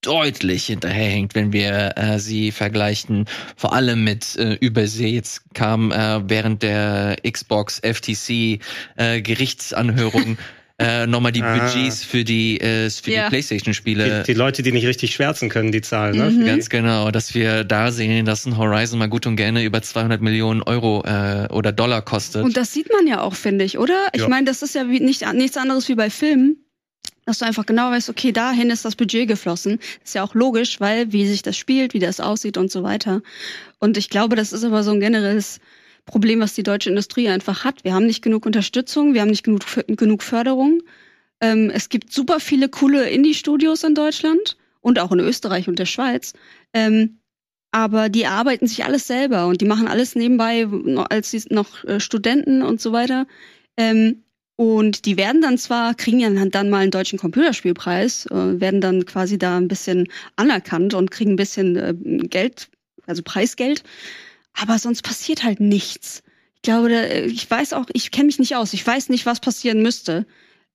deutlich hinterherhängt, wenn wir äh, sie vergleichen, vor allem mit äh, Übersee. Jetzt kam äh, während der Xbox FTC äh, Gerichtsanhörung [laughs] äh, nochmal die Ah. Budgets für die äh, für Ja. die PlayStation-Spiele. Die, die Leute, die nicht richtig schwärzen können, die Zahlen, ne? Mhm. Ganz genau, dass wir da sehen, dass ein Horizon mal gut und gerne über 200 Millionen Euro äh, oder Dollar kostet. Und das sieht man ja auch, finde ich, oder? Ich Ja. meine, das ist ja wie nicht, nichts anderes wie bei Filmen, dass du einfach genau weißt, okay, dahin ist das Budget geflossen. Ist ja auch logisch, weil wie sich das spielt, wie das aussieht und so weiter. Und ich glaube, das ist aber so ein generelles Problem, was die deutsche Industrie einfach hat. Wir haben nicht genug Unterstützung, wir haben nicht genug, genug Förderung. Ähm, es gibt super viele coole Indie-Studios in Deutschland und auch in Österreich und der Schweiz. Ähm, aber die arbeiten sich alles selber und die machen alles nebenbei, als sie noch äh, Studenten und so weiter. Ähm, und die werden dann zwar, kriegen ja dann mal einen deutschen Computerspielpreis, äh, werden dann quasi da ein bisschen anerkannt und kriegen ein bisschen äh, Geld, also Preisgeld. Aber sonst passiert halt nichts. Ich glaube, äh, ich weiß auch, ich kenne mich nicht aus. Ich weiß nicht, was passieren müsste.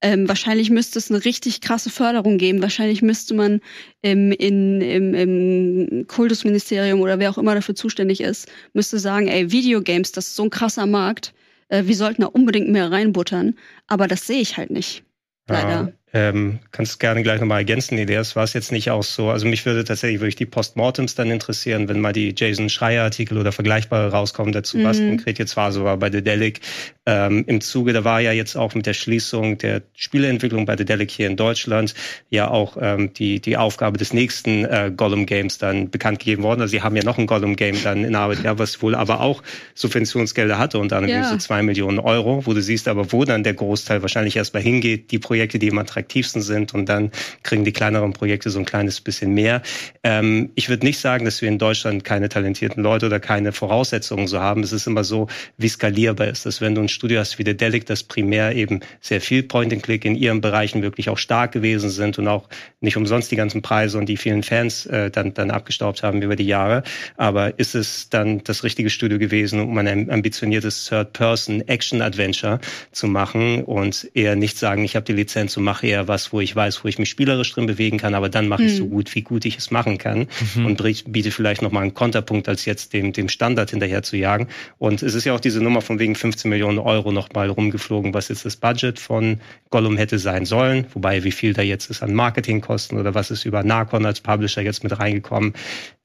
Ähm, wahrscheinlich müsste es eine richtig krasse Förderung geben. Wahrscheinlich müsste man im, in, im, im Kultusministerium oder wer auch immer dafür zuständig ist, müsste sagen, ey, Videogames, das ist so ein krasser Markt. Äh, wir sollten da unbedingt mehr reinbuttern. Aber das sehe ich halt nicht. Leider. Ja, ähm, kannst gerne gleich nochmal ergänzen, Elias. War es jetzt nicht auch so? Also mich würde tatsächlich wirklich die Postmortems dann interessieren, wenn mal die Jason Schreier-Artikel oder vergleichbare rauskommen dazu, was Mhm. konkret jetzt war. So war bei Dedelic ähm, im Zuge, da war ja jetzt auch mit der Schließung der Spieleentwicklung bei Dedelic hier in Deutschland ja auch ähm, die, die Aufgabe des nächsten äh, Gollum-Games dann bekannt gegeben worden. Also sie haben ja noch ein Gollum-Game dann in Arbeit, ja, was wohl aber auch Subventionsgelder hatte und dann Ja. so zwei Millionen Euro, wo du siehst aber, wo dann der Großteil wahrscheinlich erstmal hingeht, die Projekte, die am attraktivsten sind und dann kriegen die kleineren Projekte so ein kleines bisschen mehr. Ähm, ich würde nicht sagen, dass wir in Deutschland keine talentierten Leute oder keine Voraussetzungen so haben. Es ist immer so, wie skalierbar ist das. Wenn du ein Studio hast wie der Delic, das primär eben sehr viel Point-and-Click in ihren Bereichen wirklich auch stark gewesen sind und auch nicht umsonst die ganzen Preise und die vielen Fans äh, dann, dann abgestaubt haben über die Jahre. Aber ist es dann das richtige Studio gewesen, um ein ambitioniertes Third-Person-Action-Adventure zu machen und eher nicht sagen, ich habe die Lizenz und mache eher was, wo ich weiß, wo ich mich spielerisch drin bewegen kann, aber dann mache ich so gut, wie gut ich es machen kann und brie- biete vielleicht nochmal einen Konterpunkt, als jetzt dem, dem Standard hinterher zu jagen. Und es ist ja auch diese Nummer von wegen 15 Millionen Euro nochmal rumgeflogen, was jetzt das Budget von Gollum hätte sein sollen, wobei wie viel da jetzt ist an Marketingkosten oder was ist über Narcon als Publisher jetzt mit reingekommen.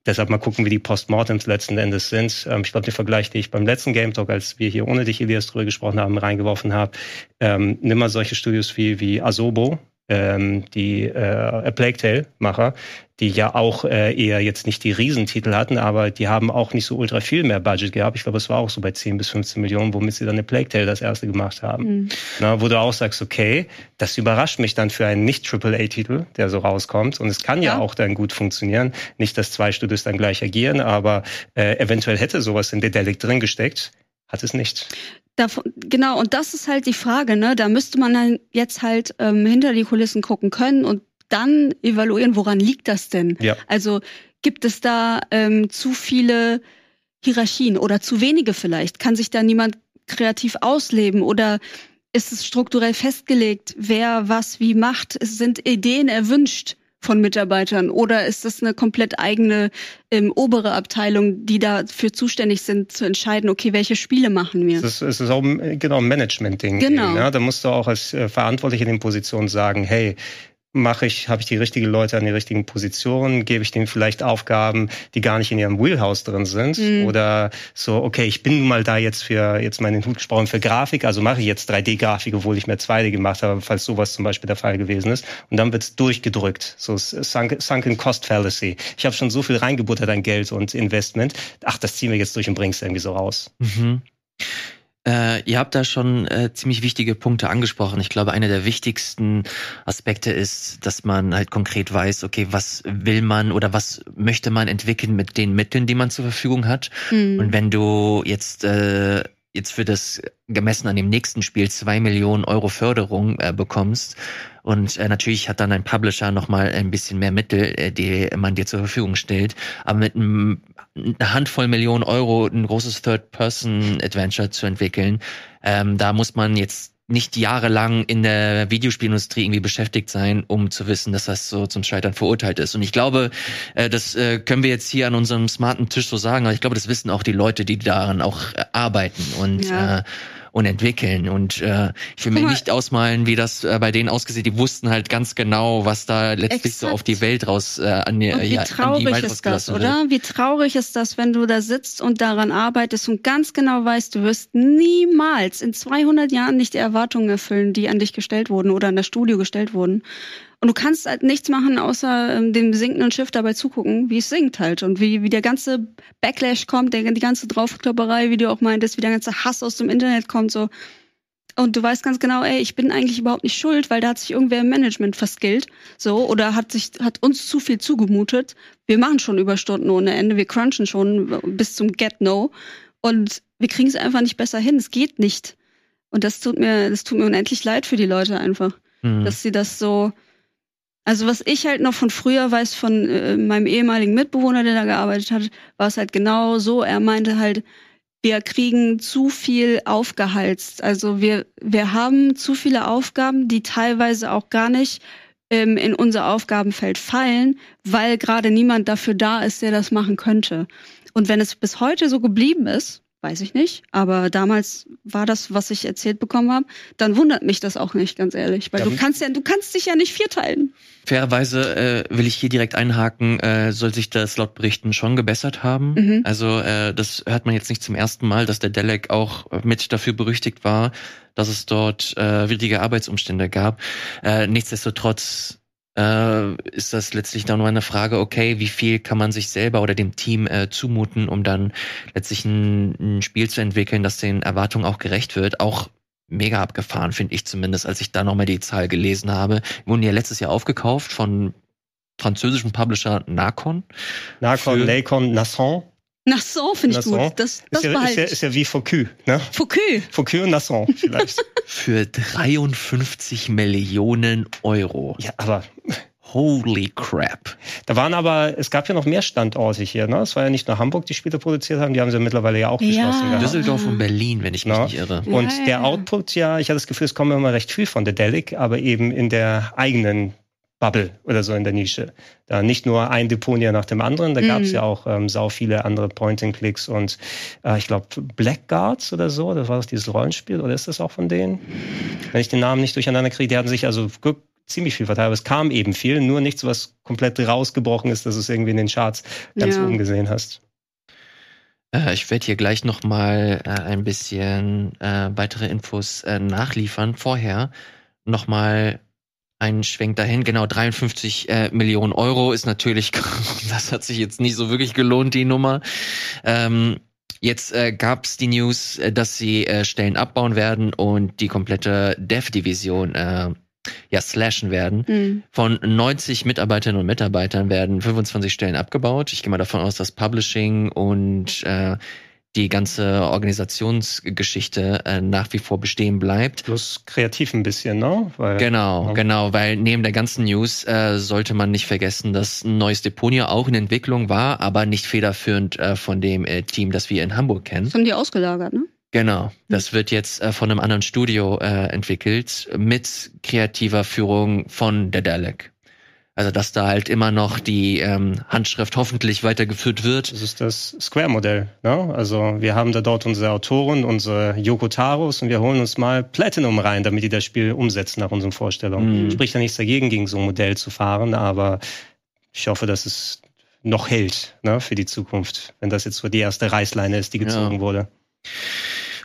Deshalb mal gucken, wie die Postmortems letzten Endes sind. Ähm, ich glaube, den Vergleich, den ich beim letzten Game Talk, als wir hier ohne dich, Elias, drüber gesprochen haben, reingeworfen habe. Ähm, nimm mal solche Studios wie, wie Asobo, ähm, die äh, A Plague Tale-Macher, die ja auch äh, eher jetzt nicht die Riesentitel hatten, aber die haben auch nicht so ultra viel mehr Budget gehabt. Ich glaube, es war auch so bei 10 bis 15 Millionen, womit sie dann eine Plague Tale das erste gemacht haben. Mhm. Na, wo du auch sagst, okay, das überrascht mich dann für einen Nicht-AAA-Titel, der so rauskommt. Und es kann ja. Ja. auch dann gut funktionieren. Nicht, dass zwei Studios dann gleich agieren, aber äh, eventuell hätte sowas in Dedelic drin gesteckt. Hat es nicht. Davon, genau, und das ist halt die Frage, ne? Da müsste man dann jetzt halt ähm, hinter die Kulissen gucken können und dann evaluieren, woran liegt das denn? Ja. Also gibt es da ähm, zu viele Hierarchien oder zu wenige vielleicht? Kann sich da niemand kreativ ausleben oder ist es strukturell festgelegt, wer was wie macht? Es sind Ideen erwünscht von Mitarbeitern oder ist das eine komplett eigene ähm, obere Abteilung, die dafür zuständig sind, zu entscheiden, okay, welche Spiele machen wir? Es ist, es ist auch ein, genau ein Management-Ding. Genau. Ja? Da musst du auch als äh, Verantwortlicher in den Positionen sagen, hey, mache ich, habe ich die richtigen Leute an die richtigen Positionen, gebe ich denen vielleicht Aufgaben, die gar nicht in ihrem Wheelhouse drin sind Mhm. oder so, okay, ich bin nun mal da jetzt für jetzt meinen Hut gesprochen für Grafik, also mache ich jetzt 3D-Grafik, obwohl ich mehr 2D gemacht habe, falls sowas zum Beispiel der Fall gewesen ist und dann wird's durchgedrückt, so sunk, sunken cost fallacy. Ich habe schon so viel reingebuttert an Geld und Investment, ach, das ziehen wir jetzt durch und bring's irgendwie so raus. Mhm. Äh, ihr habt da schon äh, ziemlich wichtige Punkte angesprochen. Ich glaube, einer der wichtigsten Aspekte ist, dass man halt konkret weiß, okay, was will man oder was möchte man entwickeln mit den Mitteln, die man zur Verfügung hat. Mhm. Und wenn du jetzt äh, jetzt für das gemessen an dem nächsten Spiel zwei Millionen Euro Förderung äh, bekommst. Und äh, natürlich hat dann ein Publisher noch mal ein bisschen mehr Mittel, äh, die man dir zur Verfügung stellt, aber mit einem eine Handvoll Millionen Euro ein großes Third-Person-Adventure zu entwickeln, ähm, da muss man jetzt nicht jahrelang in der Videospielindustrie irgendwie beschäftigt sein, um zu wissen, dass das so zum Scheitern verurteilt ist. Und ich glaube, äh, das äh, können wir jetzt hier an unserem smarten Tisch so sagen, aber ich glaube, das wissen auch die Leute, die daran auch äh, arbeiten und Ja. äh, und entwickeln. Und äh, ich will mir mal. nicht ausmalen, wie das äh, bei denen ausgesehen. Die wussten halt ganz genau, was da letztlich so Exakt. auf die Welt raus äh, an, Und wie ja, an die traurig Welt ist das, oder? Wie traurig ist das, wenn du da sitzt und daran arbeitest und ganz genau weißt, du wirst niemals in 200 Jahren nicht die Erwartungen erfüllen, die an dich gestellt wurden oder an das Studio gestellt wurden. Und du kannst halt nichts machen, außer ähm, dem sinkenden Schiff dabei zugucken, wie es sinkt halt und wie, wie der ganze Backlash kommt, der, die ganze Draufklopperei, wie du auch meintest, wie der ganze Hass aus dem Internet kommt, so. Und du weißt ganz genau, ey, ich bin eigentlich überhaupt nicht schuld, weil da hat sich irgendwer im Management verskillt, so, oder hat sich, hat uns zu viel zugemutet. Wir machen schon Überstunden ohne Ende, wir crunchen schon bis zum Get No. Und wir kriegen es einfach nicht besser hin. Es geht nicht. Und das tut mir, das tut mir unendlich leid für die Leute einfach, Hm. dass sie das so. Also was ich halt noch von früher weiß von äh, meinem ehemaligen Mitbewohner, der da gearbeitet hat, war es halt genau so. Er meinte halt, wir kriegen zu viel aufgeheizt. Also wir, wir haben zu viele Aufgaben, die teilweise auch gar nicht ähm, in unser Aufgabenfeld fallen, weil gerade niemand dafür da ist, der das machen könnte. Und wenn es bis heute so geblieben ist, weiß ich nicht, aber damals war das, was ich erzählt bekommen habe, dann wundert mich das auch nicht, ganz ehrlich, weil Ja, du kannst ja, du kannst dich ja nicht vierteilen. Fairerweise äh, will ich hier direkt einhaken, äh, soll sich das laut Berichten schon gebessert haben. Mhm. Also äh, das hört man jetzt nicht zum ersten Mal, dass der Delec auch mit dafür berüchtigt war, dass es dort äh, widrige Arbeitsumstände gab. Äh, nichtsdestotrotz äh, ist das letztlich dann nur eine Frage, okay, wie viel kann man sich selber oder dem Team äh, zumuten, um dann letztlich ein, ein Spiel zu entwickeln, das den Erwartungen auch gerecht wird. Auch mega abgefahren, finde ich zumindest, als ich da nochmal die Zahl gelesen habe. Wurden ja letztes Jahr aufgekauft von französischem Publisher Nacon. Nakon, Für- Nacon, Nasson. Nasson finde ich gut. Das, das Ist ja, ist, ja, ist ja wie Focus, ne? Foucault. Focus und Nasson vielleicht. [laughs] für 53 Millionen Euro. ja, aber Holy crap. da waren aber, es gab ja noch mehr Standorte hier, ne? Es war ja nicht nur Hamburg, die Spiele produziert haben, die haben sie mittlerweile ja auch Ja. geschlossen gehabt. Düsseldorf und Berlin, wenn ich mich Ja. nicht irre. Und Ja, der ja. Output, ja, ich hatte das Gefühl, es kommen immer recht viel von der Delic, aber eben in der eigenen Bubble oder so in der Nische. Da nicht nur ein Deponia nach dem anderen, da gab es Mhm. ja auch ähm, sau viele andere Point-and-Clicks und äh, ich glaube Blackguards oder so, das war doch dieses Rollenspiel, oder ist das auch von denen? Wenn ich den Namen nicht durcheinander kriege, die hatten sich also ziemlich viel verteilt, aber es kam eben viel, nur nichts, was komplett rausgebrochen ist, dass du es irgendwie in den Charts ganz Ja. oben gesehen hast. Äh, ich werde hier gleich noch mal äh, ein bisschen äh, weitere Infos äh, nachliefern. Vorher noch mal einen Schwenk dahin. Genau, 53 äh, Millionen Euro ist natürlich, [laughs] das hat sich jetzt nicht so wirklich gelohnt, die Nummer. Ähm, Jetzt äh, gab es die News, äh, dass sie äh, Stellen abbauen werden und die komplette Dev-Division äh, ja slashen werden. Mhm. Von 90 Mitarbeiterinnen und Mitarbeitern werden 25 Stellen abgebaut. Ich gehe mal davon aus, dass Publishing und äh, die ganze Organisationsgeschichte äh, nach wie vor bestehen bleibt. Plus kreativ ein bisschen, ne? Weil, Genau, Ja. genau, weil neben der ganzen News äh, sollte man nicht vergessen, dass ein neues Deponia auch in Entwicklung war, aber nicht federführend äh, von dem äh, Team, das wir in Hamburg kennen. Das haben die ausgelagert, ne? Genau, das wird jetzt äh, von einem anderen Studio äh, entwickelt mit kreativer Führung von der Dalek. Also dass da halt immer noch die ähm, Handschrift hoffentlich weitergeführt wird. Das ist das Square-Modell. Ne? Also wir haben da dort unsere Autoren, unsere Yoko Taros und wir holen uns mal Platinum rein, damit die das Spiel umsetzen nach unseren Vorstellungen. Mhm. Spricht ja nichts dagegen, gegen so ein Modell zu fahren, aber ich hoffe, dass es noch hält ne, für die Zukunft, wenn das jetzt so die erste Reißleine ist, die gezogen Ja. wurde.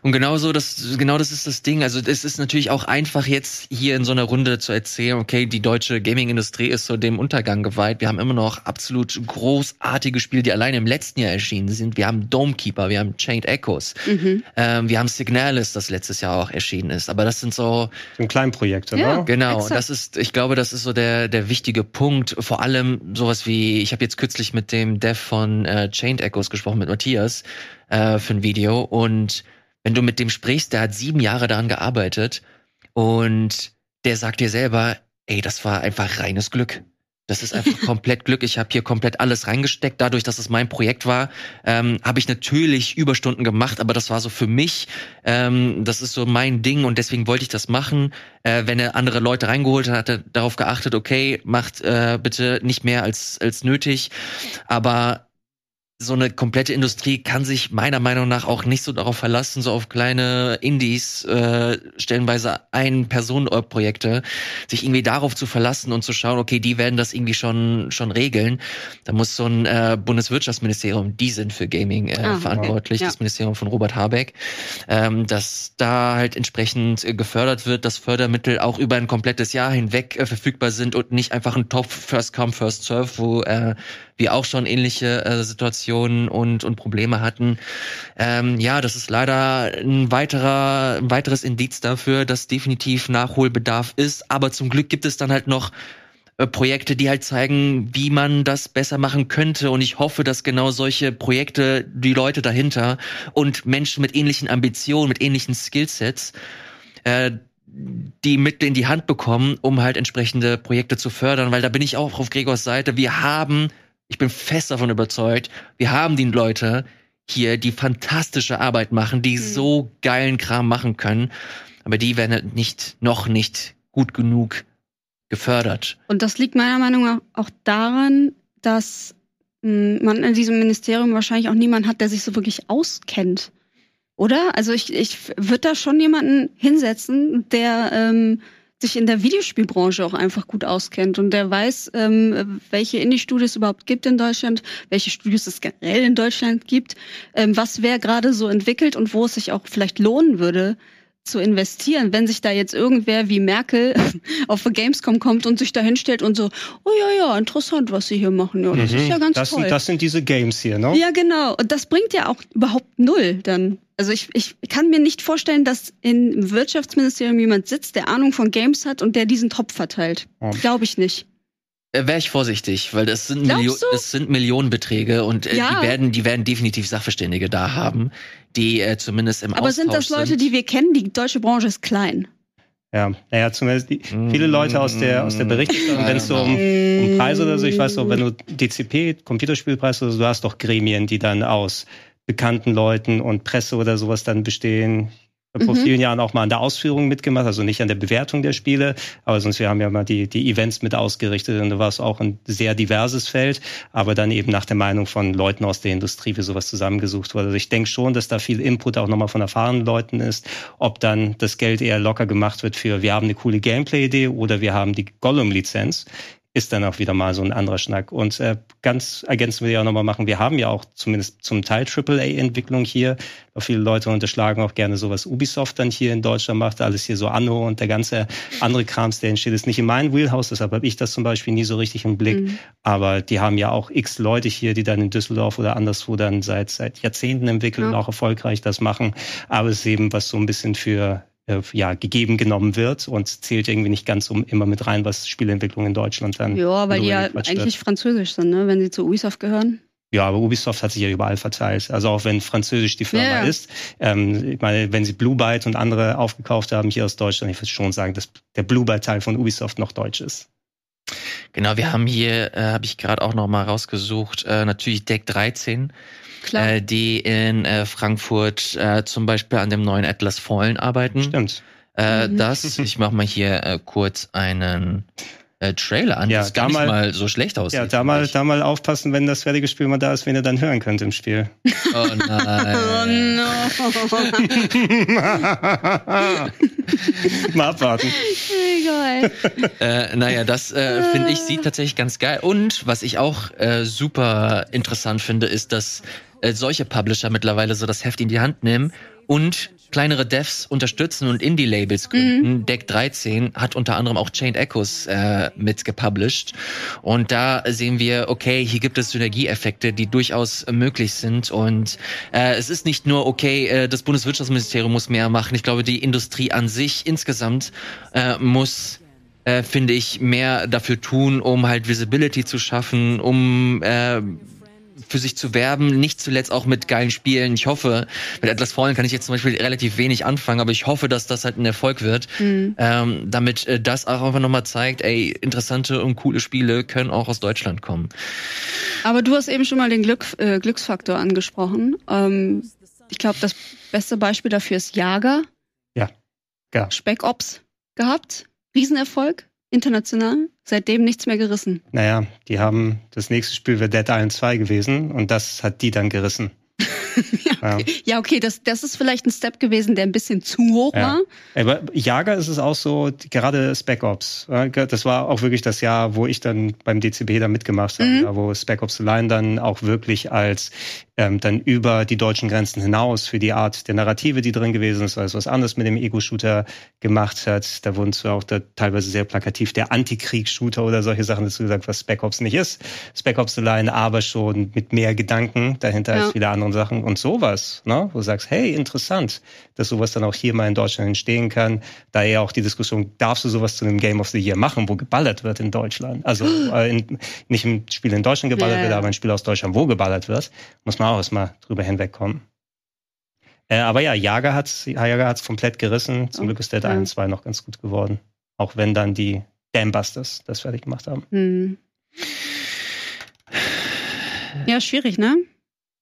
Und genauso, das, genau das ist das Ding. Also es ist natürlich auch einfach jetzt hier in so einer Runde zu erzählen, okay, die deutsche Gaming-Industrie ist so dem Untergang geweiht. Wir haben immer noch absolut großartige Spiele, die alleine im letzten Jahr erschienen sind. Wir haben Domekeeper, wir haben Chained Echoes, Mhm. ähm, wir haben Signalis, das letztes Jahr auch erschienen ist. Aber das sind so, So ein Kleinprojekte, Ja. ne? Genau, Exakt. das ist, ich glaube, das ist so der, der wichtige Punkt. Vor allem sowas wie, ich habe jetzt kürzlich mit dem Dev von äh, Chained Echoes gesprochen, mit Matthias, äh, für ein Video. Und wenn du mit dem sprichst, der hat sieben Jahre daran gearbeitet und der sagt dir selber, ey, das war einfach reines Glück. Das ist einfach [laughs] komplett Glück. Ich habe hier komplett alles reingesteckt. Dadurch, dass es mein Projekt war, ähm, habe ich natürlich Überstunden gemacht, aber das war so für mich, ähm, das ist so mein Ding und deswegen wollte ich das machen. Äh, wenn er andere Leute reingeholt hat, hat er darauf geachtet, okay, macht äh, bitte nicht mehr als, als nötig. Aber so eine komplette Industrie kann sich meiner Meinung nach auch nicht so darauf verlassen, so auf kleine Indies, äh, stellenweise ein Personenprojekte, sich irgendwie darauf zu verlassen und zu schauen, okay, die werden das irgendwie schon schon regeln. Da muss so ein äh, Bundeswirtschaftsministerium, die sind für Gaming äh, Ah, verantwortlich, okay. Ja. das Ministerium von Robert Habeck, ähm, dass da halt entsprechend äh, gefördert wird, dass Fördermittel auch über ein komplettes Jahr hinweg äh, verfügbar sind und nicht einfach ein Topf First Come First Serve, wo äh, wir auch schon ähnliche äh, Situationen und, und Probleme hatten. Ähm, ja, das ist leider ein weiterer, ein weiteres Indiz dafür, dass definitiv Nachholbedarf ist. Aber zum Glück gibt es dann halt noch äh, Projekte, die halt zeigen, wie man das besser machen könnte. Und ich hoffe, dass genau solche Projekte, die Leute dahinter und Menschen mit ähnlichen Ambitionen, mit ähnlichen Skillsets, äh, die Mittel in die Hand bekommen, um halt entsprechende Projekte zu fördern, weil da bin ich auch auf Gregors Seite. Wir haben, ich bin fest davon überzeugt, wir haben die Leute hier, die fantastische Arbeit machen, die so geilen Kram machen können, aber die werden halt nicht, noch nicht gut genug gefördert. Und das liegt meiner Meinung nach auch daran, dass mh, man in diesem Ministerium wahrscheinlich auch niemanden hat, der sich so wirklich auskennt. Oder? Also ich, ich würde da schon jemanden hinsetzen, der ähm, sich in der Videospielbranche auch einfach gut auskennt. Und der weiß, ähm, welche Indie-Studios es überhaupt gibt in Deutschland, welche Studios es generell in Deutschland gibt, ähm, was wer gerade so entwickelt und wo es sich auch vielleicht lohnen würde, zu investieren, wenn sich da jetzt irgendwer wie Merkel [laughs] auf Gamescom kommt und sich da hinstellt und so, oh ja, ja, interessant, was sie hier machen. Ja, das ist ja ganz Mhm. das, toll. sind, das sind diese Games hier, ne? Ja, genau. Und das bringt ja auch überhaupt null dann. Also ich, ich kann mir nicht vorstellen, dass im Wirtschaftsministerium jemand sitzt, der Ahnung von Games hat und der diesen Topf verteilt. Ja. Glaube ich nicht. Äh, Wäre ich vorsichtig, weil das sind, Milio du? das sind Millionenbeträge und äh, Ja. die werden, die werden definitiv Sachverständige da haben, die äh, zumindest im Aber Austausch sind das Leute, sind. die wir kennen? Die deutsche Branche ist klein. Ja, naja, zumindest die, viele Leute aus der, aus der Berichterstattung, wenn es so um, Mm. um Preise oder so, ich weiß so, wenn du DCP, Computerspielpreis oder so, du hast doch Gremien, die dann aus bekannten Leuten und Presse oder sowas dann bestehen. Vor Mhm. vielen Jahren auch mal an der Ausführung mitgemacht, also nicht an der Bewertung der Spiele, aber sonst wir haben ja mal die, die Events mit ausgerichtet und da war es auch ein sehr diverses Feld, aber dann eben nach der Meinung von Leuten aus der Industrie für sowas zusammengesucht wurde. Also ich denke schon, dass da viel Input auch nochmal von erfahrenen Leuten ist, ob dann das Geld eher locker gemacht wird für wir haben eine coole Gameplay-Idee oder wir haben die Gollum-Lizenz ist dann auch wieder mal so ein anderer Schnack. Und äh, ganz ergänzen wir ja auch nochmal machen, wir haben ja auch zumindest zum Teil AAA-Entwicklung hier. Viele Leute unterschlagen auch gerne so, was Ubisoft dann hier in Deutschland macht. Alles hier so Anno und der ganze andere Krams, der entsteht, ist nicht in meinem Wheelhouse. Deshalb habe ich das zum Beispiel nie so richtig im Blick. Mhm. Aber die haben ja auch x Leute hier, die dann in Düsseldorf oder anderswo dann seit, seit Jahrzehnten entwickeln Ja. und auch erfolgreich das machen. Aber es ist eben was so ein bisschen für äh, ja, gegeben genommen wird und zählt irgendwie nicht ganz um immer mit rein, was Spieleentwicklung in Deutschland dann Ja, weil die ja rübergequatscht wird. eigentlich französisch sind, ne? wenn sie zu Ubisoft gehören. Ja, aber Ubisoft hat sich ja überall verteilt. Also auch wenn Französisch die Firma ja. ist. Ähm, ich meine, wenn sie Blue Byte und andere aufgekauft haben hier aus Deutschland, ich würde schon sagen, dass der Blue Byte-Teil von Ubisoft noch deutsch ist. Genau, wir haben hier, äh, habe ich gerade auch noch mal rausgesucht, äh, natürlich Deck 13, Klar. äh, die in äh, Frankfurt äh, zum Beispiel an dem neuen Atlas Fallen arbeiten. Stimmt. Äh, Mhm. Das, ich mache mal hier äh, kurz einen äh, Trailer an, Ja, das gar da nicht mal- mal so schlecht aussieht. Ja, da mal, da mal aufpassen, wenn das fertige Spiel mal da ist, wen ihr dann hören könnt im Spiel. Oh nein. [laughs] [laughs] mal abwarten. Egal. Äh, naja, das äh, finde ich sieht tatsächlich ganz geil. Und was ich auch äh, super interessant finde, ist, dass äh, solche Publisher mittlerweile so das Heft in die Hand nehmen und kleinere Devs unterstützen und Indie-Labels gründen. Deck 13 hat unter anderem auch Chained Echoes äh, mit gepublished. Und da sehen wir, okay, hier gibt es Synergieeffekte, die durchaus möglich sind. Und äh, es ist nicht nur, okay, äh, das Bundeswirtschaftsministerium muss mehr machen. Ich glaube, die Industrie an sich insgesamt äh, muss äh, finde ich, mehr dafür tun, um halt Visibility zu schaffen, um äh, für sich zu werben, nicht zuletzt auch mit geilen Spielen. Ich hoffe, mit Atlas Fallen kann ich jetzt zum Beispiel relativ wenig anfangen, aber ich hoffe, dass das halt ein Erfolg wird, Mhm. ähm, damit äh, das auch einfach nochmal zeigt, ey, interessante und coole Spiele können auch aus Deutschland kommen. Aber du hast eben schon mal den Glück, äh, Glücksfaktor angesprochen. Ähm, ich glaube, das beste Beispiel dafür ist Jager. Ja. Ja. Spec Ops gehabt. Riesenerfolg. International. Seitdem nichts mehr gerissen. Naja, die haben, das nächste Spiel wäre Dead Island 2 gewesen und das hat die dann gerissen. [laughs] ja. Ja, okay, das, das ist vielleicht ein Step gewesen, der ein bisschen zu hoch Ja. war. Aber Jager ist es auch so, gerade Spec Ops. Das war auch wirklich das Jahr, wo ich dann beim DCB da mitgemacht habe, Mhm. wo Spec Ops Line dann auch wirklich als ähm, dann über die deutschen Grenzen hinaus für die Art der Narrative, die drin gewesen ist, also was anderes mit dem Ego-Shooter gemacht hat. Da wurden zwar auch da teilweise sehr plakativ der Antikrieg-Shooter oder solche Sachen dazu gesagt, was Spec Ops nicht ist. Spec Ops Line aber schon mit mehr Gedanken dahinter Ja. als viele andere Sachen und sowas, ne? wo du sagst, hey, interessant, dass sowas dann auch hier mal in Deutschland entstehen kann. Daher auch die Diskussion, darfst du sowas zu einem Game of the Year machen, wo geballert wird in Deutschland? Also [gasps] äh, in, nicht ein Spiel in Deutschland geballert Ja, wird, ja. aber ein Spiel aus Deutschland, wo geballert wird, muss man auch erstmal drüber hinwegkommen. Äh, aber ja, Jager Jager hat's komplett gerissen. Zum Oh, Glück ist Dead. Island 2 noch ganz gut geworden. Auch wenn dann die Dambusters das fertig gemacht haben. Hm. Ja, schwierig, ne?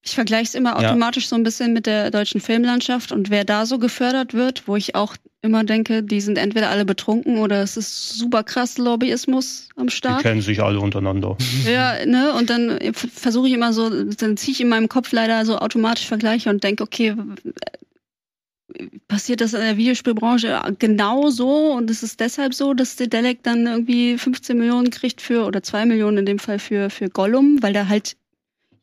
Ich vergleiche es immer Ja. automatisch so ein bisschen mit der deutschen Filmlandschaft und wer da so gefördert wird, wo ich auch immer denke, die sind entweder alle betrunken oder es ist super krass Lobbyismus am Die Start. kennen sich alle untereinander. [laughs] Ja, ne? Und dann versuche ich immer so, dann ziehe ich in meinem Kopf leider so automatisch Vergleiche und denke, okay, passiert das in der Videospielbranche genau so und es ist deshalb so, dass der Delec dann irgendwie 15 Millionen kriegt für, oder 2 Millionen in dem Fall für, für Gollum, weil da halt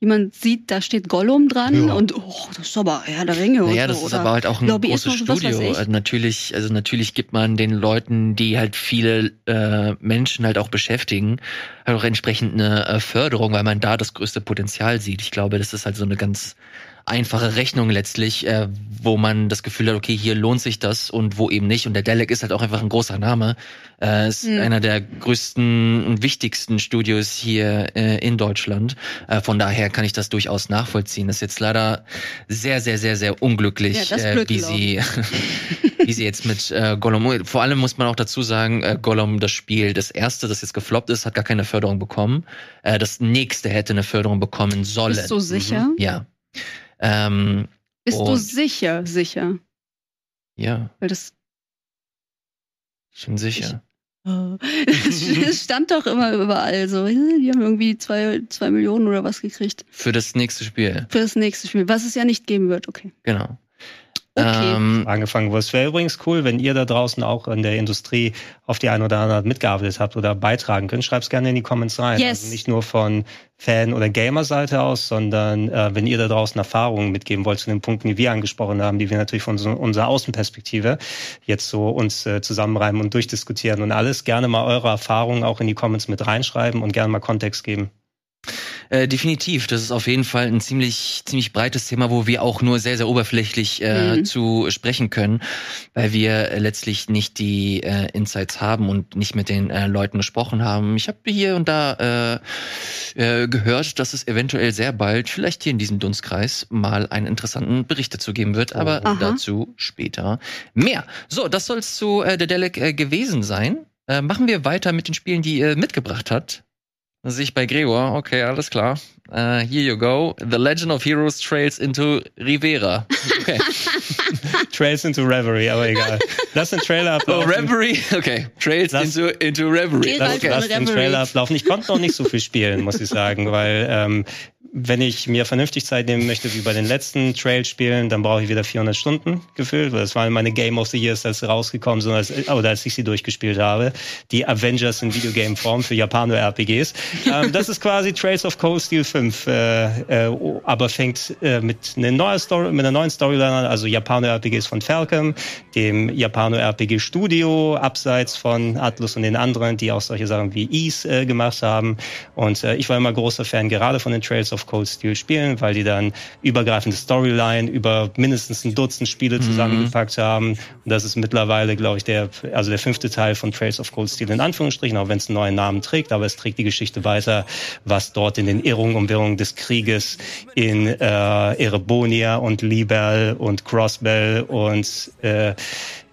jemand sieht, da steht Gollum dran Ja. und oh, das ist aber Herr der Ringe Naja, das so. ist aber halt auch ein großes was Studio. Also natürlich, also natürlich gibt man den Leuten, die halt viele äh, Menschen halt auch beschäftigen, halt auch entsprechend eine äh, Förderung, weil man da das größte Potenzial sieht. Ich glaube, das ist halt so eine ganz einfache Rechnung letztlich, äh, wo man das Gefühl hat, okay, hier lohnt sich das und wo eben nicht. Und der Delec ist halt auch einfach ein großer Name. Äh, ist Mhm. einer der größten und wichtigsten Studios hier äh, in Deutschland. Äh, von daher kann ich das durchaus nachvollziehen. Das ist jetzt leider sehr, sehr, sehr, sehr unglücklich, Ja, äh, wie sie, [laughs] wie sie jetzt mit äh, Gollum. Vor allem muss man auch dazu sagen, äh, Gollum, das Spiel, das erste, das jetzt gefloppt ist, hat gar keine Förderung bekommen. Äh, das nächste hätte eine Förderung bekommen sollen. Bist du sicher? Ja. Ähm, Bist du sicher, sicher? ja, Weil das schon sicher. [laughs] es stand doch immer überall so, die haben irgendwie zwei, zwei Millionen oder was gekriegt Für das nächste Spiel. für das nächste Spiel, was es ja nicht geben wird, okay. Genau. Okay. Ähm, angefangen wurde. Es wäre übrigens cool, wenn ihr da draußen auch in der Industrie auf die eine oder andere Art mitgearbeitet habt oder beitragen könnt. Schreibt's gerne in die Comments rein. Yes. Also nicht nur von Fan- oder Gamer-Seite aus, sondern äh, wenn ihr da draußen Erfahrungen mitgeben wollt zu den Punkten, die wir angesprochen haben, die wir natürlich von so, unserer Außenperspektive jetzt so uns äh, zusammenreimen und durchdiskutieren und alles, gerne mal eure Erfahrungen auch in die Comments mit reinschreiben und gerne mal Kontext geben. Äh, definitiv. Das ist auf jeden Fall ein ziemlich, ziemlich breites Thema, wo wir auch nur sehr, sehr oberflächlich äh, Mhm. zu sprechen können, weil wir äh, letztlich nicht die äh, Insights haben und nicht mit den äh, Leuten gesprochen haben. Ich habe hier und da gehört, dass es eventuell sehr bald, vielleicht hier in diesem Dunstkreis, mal einen interessanten Bericht dazu geben wird, aber Aha. dazu später mehr. So, das soll es zu äh, äh, gewesen sein. Machen wir weiter mit den Spielen, die ihr mitgebracht habt. Da sehe ich bei Gregor, okay, alles klar. Uh, here you go. The Legend of Heroes Trails into Rivera. Okay. [laughs] Trails into Reverie, aber egal. Lass den Trailer Oh, ablaufen. Reverie. Okay. Trails Lass- into, into Reverie. Lass, Okay. lass den Reverie. Trailer ablaufen. Ich konnte noch nicht so viel spielen, muss ich sagen, weil ähm, wenn ich mir vernünftig Zeit nehmen möchte, wie bei den letzten Trail-Spielen, dann brauche ich wieder 400 Stunden gefühlt, weil das waren meine Game of the Years, als sie rausgekommen sind, als, oder als ich sie durchgespielt habe. Die Avengers in Videogame-Form für Japano-RPGs. ähm, das ist quasi Trails of Cold Steel 5, äh, äh, aber fängt äh, mit, einer neuen Story, mit einer neuen Storyline an, also Japano-RPGs von Falcom, dem Japano-RPG-Studio, abseits von Atlus und den anderen, die auch solche Sachen wie Ease äh, gemacht haben. Und äh, ich war immer großer Fan gerade von den Trails of Cold Steel spielen, weil die dann übergreifende Storyline über mindestens ein Dutzend Spiele zusammengepackt haben. Und das ist mittlerweile, glaube ich, der, also der fünfte Teil von Trails of Cold Steel in Anführungsstrichen, auch wenn es einen neuen Namen trägt, aber es trägt die Geschichte weiter, was dort in den Irrungen und Wirrungen des Krieges in äh, Erebonia und Libel und Crossbell und äh,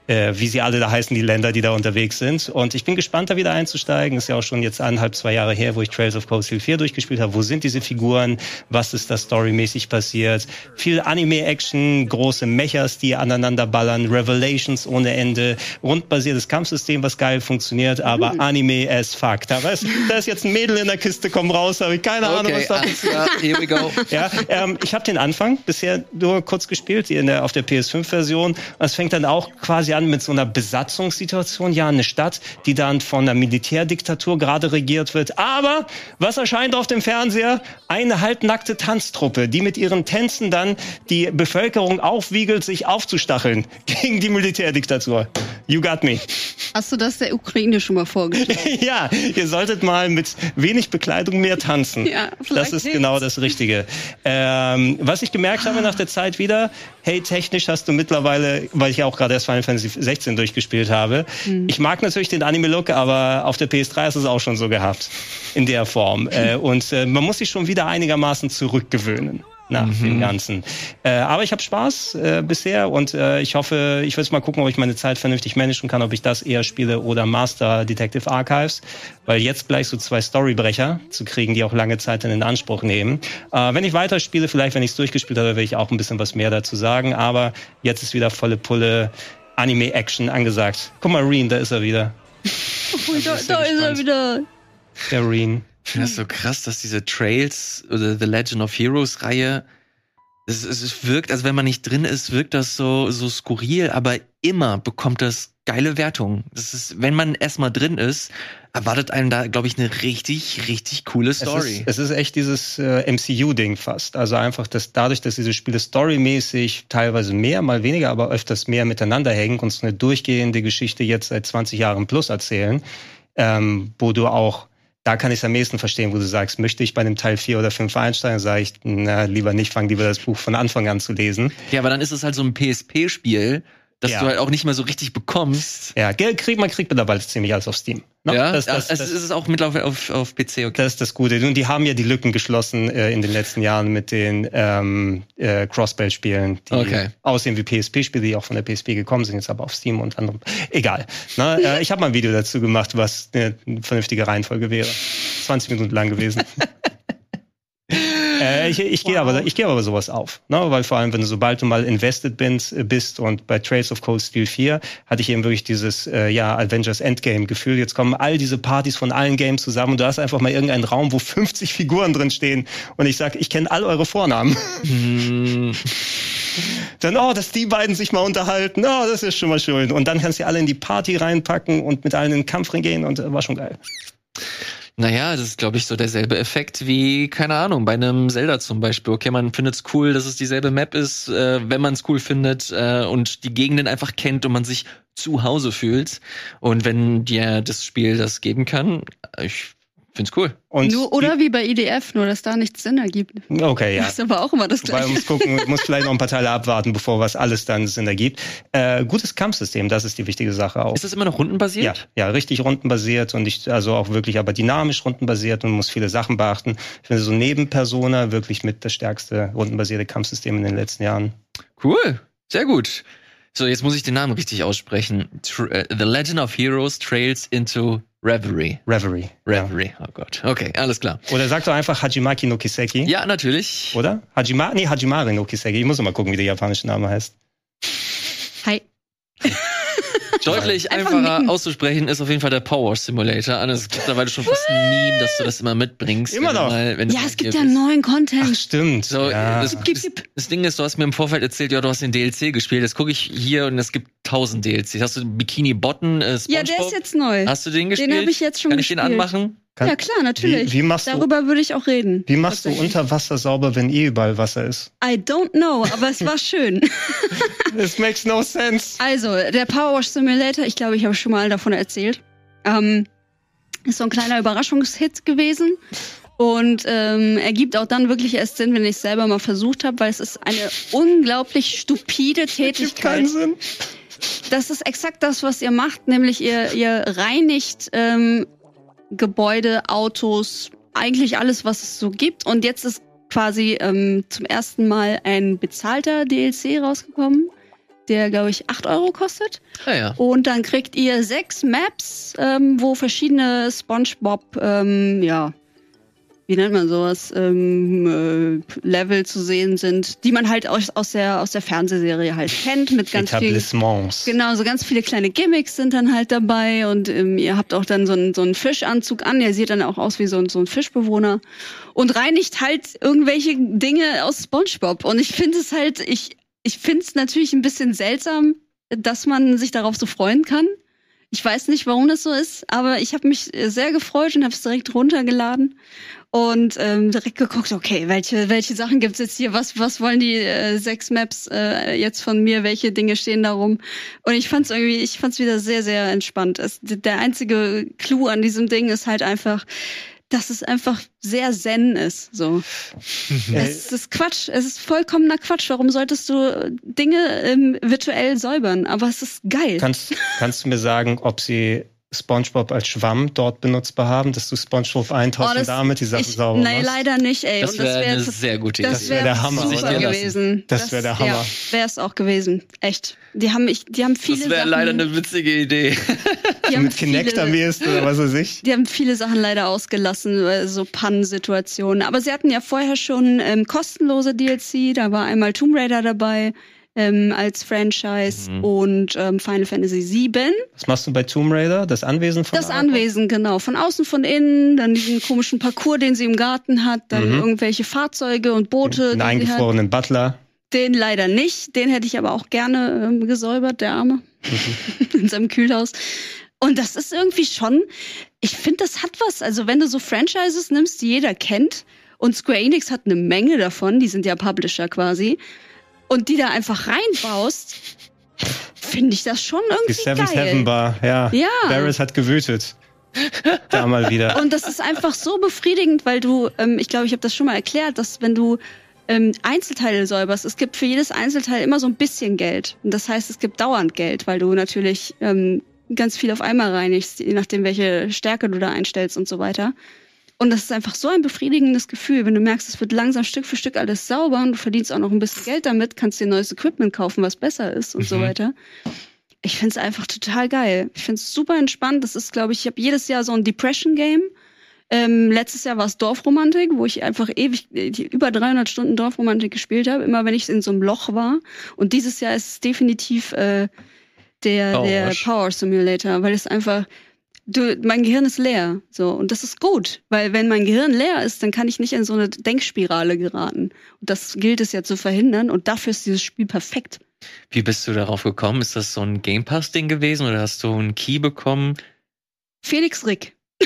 äh, wie sie alle da heißen, die Länder, die da unterwegs sind. Und ich bin gespannt, da wieder einzusteigen. Ist ja auch schon jetzt eineinhalb, zwei Jahre her, wo ich Trails of Cold Steel 4 durchgespielt habe. Wo sind diese Figuren? Was ist da storymäßig passiert? Viel Anime-Action, große Mechas, die aneinander ballern, Revelations ohne Ende, rundbasiertes Kampfsystem, was geil funktioniert, aber Anime as fuck. Da, weiß, da ist jetzt ein Mädel in der Kiste, komm raus, habe ich keine Ahnung, Okay, was da alles klar, here we go. [laughs] ja, ähm, ich habe den Anfang bisher nur kurz gespielt, in der, auf der PS5-Version. Es fängt dann auch quasi an mit so einer Besatzungssituation. Ja, eine Stadt, die dann von einer Militärdiktatur gerade regiert wird. Aber was erscheint auf dem Fernseher? Eine halbnackte Tanztruppe, die mit ihren Tänzen dann die Bevölkerung aufwiegelt, sich aufzustacheln [laughs] gegen die Militärdiktatur. You got me. Hast du das der Ukraine schon mal vorgestellt? [laughs] ja, ihr solltet mal mit wenig Bekleidung mehr tanzen. Ja, das ist hilft's. genau das Richtige. Ähm, was ich gemerkt habe nach der Zeit wieder, hey, technisch hast du mittlerweile, weil ich ja auch gerade erst Final Fantasy 16 durchgespielt habe, Hm. ich mag natürlich den Anime-Look, aber auf der PS3 hast du es auch schon so gehabt. In der Form. [laughs] Äh, und äh, man muss sich schon wieder einigermaßen zurückgewöhnen. Nach dem Ganzen. Äh, aber ich habe Spaß äh, bisher und äh, ich hoffe, ich will jetzt mal gucken, ob ich meine Zeit vernünftig managen kann, ob ich das eher spiele oder Master Detective Archives, weil jetzt gleich so zwei Storybrecher zu kriegen, die auch lange Zeit in Anspruch nehmen. Wenn ich weiterspiele, vielleicht wenn ich es durchgespielt habe, werde ich auch ein bisschen was mehr dazu sagen, aber jetzt ist wieder volle Pulle Anime-Action angesagt. Guck mal, Reen, da ist er wieder. Oh, da, da ist er wieder. Der Reen. Ich finde das so krass, dass diese Trails oder The Legend of Heroes Reihe, es, es, es wirkt, also wenn man nicht drin ist, wirkt das so, so skurril, aber immer bekommt das geile Wertungen. Das ist, wenn man erstmal drin ist, erwartet einem da, glaube ich, eine richtig, richtig coole Story. Es ist, es ist echt dieses äh, MCU-Ding fast. Also einfach, dass dadurch, dass diese Spiele storymäßig teilweise mehr, mal weniger, aber öfters mehr miteinander hängen und so eine durchgehende Geschichte jetzt seit 20 Jahren plus erzählen, ähm, wo du auch da kann ich es am ehesten verstehen, wo du sagst, möchte ich bei einem Teil 4 oder 5 einsteigen, sage ich, na, lieber nicht, fang lieber das Buch von Anfang an zu lesen. ja, aber dann ist es halt so ein PSP-Spiel, das Ja. du halt auch nicht mehr so richtig bekommst. Ja, Geld kriegt, man kriegt mittlerweile ziemlich alles auf Steam. Ne? Ja, das, das, es das, ist es auch mittlerweile auf, auf PC, okay. Das ist das Gute. Und die haben ja die Lücken geschlossen äh, in den letzten Jahren mit den ähm, äh, Crossbell-Spielen, die Okay. aussehen wie PSP-Spiele, die auch von der PSP gekommen sind, jetzt aber auf Steam und anderem. Egal. Na, äh, [laughs] ich habe mal ein Video dazu gemacht, was eine vernünftige Reihenfolge wäre. 20 Minuten lang gewesen. [laughs] Äh, ich ich gehe aber, ich gehe aber sowas auf, ne? weil vor allem, wenn du sobald du mal invested bist, bist und bei Trails of Cold Steel 4 hatte ich eben wirklich dieses äh, ja Avengers Endgame Gefühl. Jetzt kommen all diese Partys von allen Games zusammen und du hast einfach mal irgendeinen Raum, wo 50 Figuren drin stehen und ich sag, ich kenne all eure Vornamen. Hm, [laughs] Dann oh, dass die beiden sich mal unterhalten, oh, das ist schon mal schön. Und dann kannst du alle in die Party reinpacken und mit allen in den Kampfring gehen und äh, war schon geil. Naja, das ist, glaube ich, so derselbe Effekt wie, keine Ahnung, bei einem Zelda zum Beispiel. Okay, man findet's cool, dass es dieselbe Map ist, äh, wenn man es cool findet äh, und die Gegenden einfach kennt und man sich zu Hause fühlt. Und wenn dir das Spiel das geben kann, ich find's cool. Und Nur, oder wie bei IDF, nur dass da nichts Sinn ergibt. okay, ja. Das [laughs] ist aber auch immer das Wobei, Gleiche. man muss gucken, [laughs] muss vielleicht noch ein paar Teile abwarten, bevor was alles dann Sinn ergibt. Äh, gutes Kampfsystem, das ist die wichtige Sache auch. Ist das immer noch rundenbasiert? Ja, ja, richtig rundenbasiert und ich, also auch wirklich aber dynamisch rundenbasiert und muss viele Sachen beachten. Ich finde so neben Persona wirklich mit das stärkste rundenbasierte Kampfsystem in den letzten Jahren. Cool, sehr gut. So, jetzt muss ich den Namen richtig aussprechen. Äh, The Legend of Heroes Trails into Reverie. Reverie. Reverie, oh Gott. Okay, alles klar. Oder sag doch einfach Hajimaki no Kiseki. Ja, natürlich. Oder? Hajima, nee, Hajimari no Kiseki. Ich muss noch mal gucken, wie der japanische Name heißt. Hi. Deutlich Einfach einfacher nicken. auszusprechen ist auf jeden Fall der Power Simulator. Und es ist mittlerweile schon fast ein Meme, dass du das immer mitbringst. Immer noch. Mal, Ja, es gibt ja bist. neuen Ach, Content. stimmt. So, ja. das, Gib, das, gib. das Ding ist, du hast mir im Vorfeld erzählt, ja, du hast den DLC gespielt. Jetzt gucke ich hier und es gibt tausend DLCs. Hast du Bikini Botten, äh, Ja, der ist jetzt neu. Hast du den gespielt? Den habe ich jetzt schon Kann ich den gespielt. anmachen? Kann- ja, klar, natürlich. Wie, wie machst du, Darüber würde ich auch reden. wie machst du unter Wasser sauber, wenn eh überall Wasser ist? I don't know, aber es war schön. [laughs] [laughs] It makes no sense. Also, der Power Wash Simulator, ich glaube, ich habe schon mal davon erzählt, ähm, ist so ein kleiner Überraschungshit gewesen. Und ähm, ergibt auch dann wirklich erst Sinn, wenn ich es selber mal versucht habe, weil es ist eine unglaublich stupide Tätigkeit. Sinn. Das ist exakt das, was ihr macht, nämlich ihr, ihr reinigt ähm, Gebäude, Autos, eigentlich alles, was es so gibt. Und jetzt ist quasi ähm, zum ersten Mal ein bezahlter DLC rausgekommen, der, glaube ich, 8 Euro kostet. Ah ja. Und dann kriegt ihr sechs Maps, ähm, wo verschiedene SpongeBob, ähm, ja, wie nennt man sowas, ähm, äh, Level zu sehen sind, die man halt aus, aus, der, aus der Fernsehserie halt kennt, mit ganz vielen Etablissements. Genau, so ganz viele kleine Gimmicks sind dann halt dabei und ähm, ihr habt auch dann so einen, so einen Fischanzug an, der sieht dann auch aus wie so ein, so ein Fischbewohner und reinigt halt irgendwelche Dinge aus SpongeBob. Und ich finde es halt, ich, ich finde es natürlich ein bisschen seltsam, dass man sich darauf so freuen kann. Ich weiß nicht, warum das so ist, aber ich habe mich äh, sehr gefreut und habe es direkt runtergeladen und ähm, direkt geguckt, okay, welche welche Sachen gibt's jetzt hier? Was was wollen die äh, sechs Maps äh, jetzt von mir? Welche Dinge stehen da rum? Und ich fand's irgendwie, ich fand's wieder sehr sehr entspannt. Es, der einzige Clou an diesem Ding ist halt einfach, dass es einfach sehr zen ist. So, es ist Quatsch. Es ist vollkommener Quatsch. Warum solltest du Dinge ähm, virtuell säubern? Aber es ist geil. Kannst, kannst du mir sagen, ob sie SpongeBob als Schwamm dort benutzbar haben, dass du SpongeBob eintauchst Oh, und das- damit die Sachen ich, sauber Nein, machst? leider nicht, ey. Das das wäre wäre eine sehr gute das Idee. wär wäre der Hammer, super gewesen. Das wär der Hammer. Ja, wäre es auch gewesen. Echt. Die haben, ich, die haben viele Das wäre leider eine witzige Idee. die haben mit Kinect viele- am ehesten oder was weiß ich. Die haben viele Sachen leider ausgelassen, äh, so Pannensituationen. Aber sie hatten ja vorher schon ähm, kostenlose DLC. Da war einmal Tomb Raider dabei ähm, als Franchise Mhm. und ähm, Final Fantasy VII. Was machst du bei Tomb Raider? Das Anwesen von Das Lara? Anwesen, genau. Von außen, von innen, dann diesen komischen Parcours, den sie im Garten hat, dann Mhm. irgendwelche Fahrzeuge und Boote. Einen hat. eingefrorenen Butler. Den leider nicht. Den hätte ich aber auch gerne ähm, gesäubert, der Arme. Mhm. [laughs] In seinem Kühlhaus. Und das ist irgendwie schon, ich finde, das hat was. Also wenn du so Franchises nimmst, die jeder kennt, und Square Enix hat eine Menge davon, die sind ja Publisher quasi, und die da einfach reinbaust, finde ich das schon Die irgendwie Seven geil. Seven Bar, ja. Ja. Barris hat gewütet. da mal wieder. Und das ist einfach so befriedigend, weil du, ähm, ich glaube, ich habe das schon mal erklärt, dass wenn du ähm, Einzelteile säuberst, es gibt für jedes Einzelteil immer so ein bisschen Geld. Und das heißt, es gibt dauernd Geld, weil du natürlich ähm, ganz viel auf einmal reinigst, je nachdem, welche Stärke du da einstellst und so weiter. Und das ist einfach so ein befriedigendes Gefühl, wenn du merkst, es wird langsam Stück für Stück alles sauber und du verdienst auch noch ein bisschen Geld damit, kannst dir neues Equipment kaufen, was besser ist und so Mhm. weiter. Ich find's einfach total geil. Ich find's super entspannt. Das ist, glaube ich, ich habe jedes Jahr so ein Depression-Game. Ähm, letztes Jahr war es Dorfromantik, wo ich einfach ewig, über 300 Stunden Dorfromantik gespielt habe, immer wenn ich in so einem Loch war. Und dieses Jahr ist es definitiv äh, der, Power der Wash. Power Simulator, weil es einfach, du, mein Gehirn ist leer. So. Und das ist gut, weil wenn mein Gehirn leer ist, dann kann ich nicht in so eine Denkspirale geraten. Und das gilt es ja zu verhindern. Und dafür ist dieses Spiel perfekt. Wie bist du darauf gekommen? Ist das so ein Game Pass-Ding gewesen oder hast du einen Key bekommen? Felix Rick. [laughs]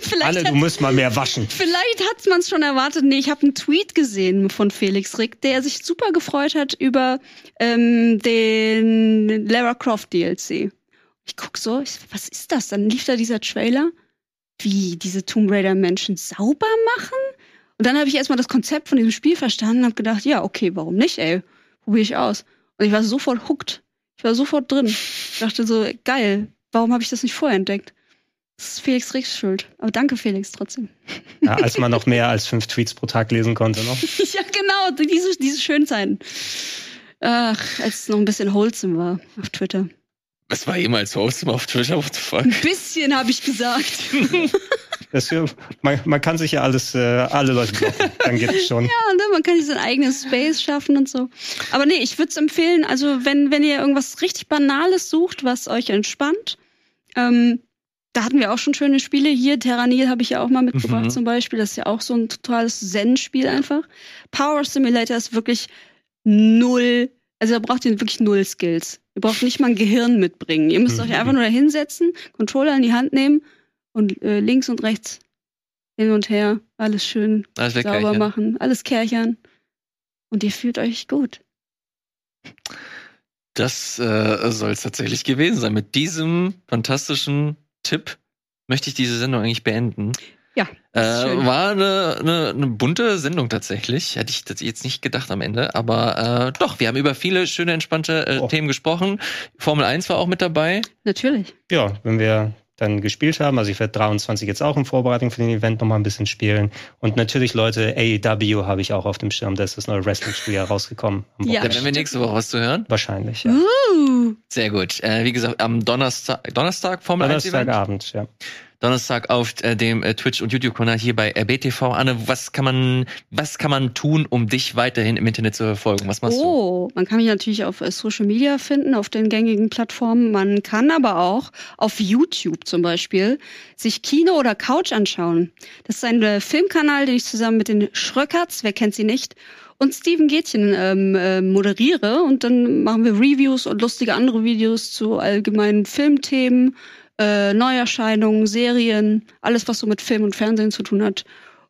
Vielleicht Alle, hat du musst mal mehr waschen. Vielleicht hat man es schon erwartet. Nee, ich habe einen Tweet gesehen von Felix Rick, der sich super gefreut hat über ähm, den Lara Croft DLC. Ich guck so, ich, was ist das? Dann lief da dieser Trailer, wie diese Tomb Raider Menschen sauber machen. Und dann habe ich erstmal das Konzept von diesem Spiel verstanden und habe gedacht, ja, okay, warum nicht, ey? Probiere ich aus. Und ich war sofort hooked. Ich war sofort drin. Ich dachte so, geil, warum habe ich das nicht vorher entdeckt? Das ist Felix Ricks Schuld. Aber danke, Felix, trotzdem. Ja, als man noch mehr als fünf Tweets pro Tag lesen konnte. Noch. [laughs] ja, genau, diese, diese schönen Zeiten. Ach, als es noch ein bisschen wholesome war auf Twitter. Es war jemals Wholesome auf Twitter, what the fuck? Ein bisschen habe ich gesagt. [laughs] Das, man, man kann sich ja alles, äh, alle Leute blocken. Dann geht es schon. Ja, ne, man kann sich sein eigenes Space schaffen und so. Aber nee, ich würde es empfehlen, also wenn, wenn ihr irgendwas richtig Banales sucht, was euch entspannt, ähm, da hatten wir auch schon schöne Spiele hier. Terranil habe ich ja auch mal mitgebracht Mhm. zum Beispiel. Das ist ja auch so ein totales Zen-Spiel einfach. Power Simulator ist wirklich null, also da braucht ihr wirklich null Skills. Ihr braucht nicht mal ein Gehirn mitbringen. Ihr müsst Mhm. euch einfach nur da hinsetzen, Controller in die Hand nehmen und äh, links und rechts hin und her, alles schön Alles sauber wegkeichern. machen, alles kärchern. Und ihr fühlt euch gut. Das äh, soll es tatsächlich gewesen sein. Mit diesem fantastischen Tipp möchte ich diese Sendung eigentlich beenden. Ja, Äh, war eine, eine, eine bunte Sendung tatsächlich. Hätte ich das jetzt nicht gedacht am Ende. Aber äh, doch, wir haben über viele schöne, entspannte äh, Oh. Themen gesprochen. Formel 1 war auch mit dabei. Natürlich. Ja, wenn wir dann gespielt haben, also ich werde 23 jetzt auch in Vorbereitung für den Event nochmal ein bisschen spielen. Und natürlich, Leute, AEW habe ich auch auf dem Schirm. Da ist das neue Wrestling-Spiel ja rausgekommen. Ja, Da werden wir nächste Woche was zu hören. Wahrscheinlich, ja. Uh, Sehr gut. Äh, wie gesagt, am Donnerstag, Donnerstag Formel 1 Event. Donnerstagabend, ja. Donnerstag auf äh, dem äh, Twitch und YouTube Kanal hier bei RBTV. Anne, was kann man, was kann man tun, um dich weiterhin im Internet zu verfolgen? Was machst du? oh, man kann mich natürlich auf äh, Social Media finden, auf den gängigen Plattformen. Man kann aber auch auf YouTube zum Beispiel sich Kino oder Couch anschauen. Das ist ein Filmkanal, den ich zusammen mit den Schröckerts, wer kennt sie nicht, und Steven Gätchen ähm, äh, moderiere. Und dann machen wir Reviews und lustige andere Videos zu allgemeinen Filmthemen, äh, Neuerscheinungen, Serien, alles, was so mit Film und Fernsehen zu tun hat.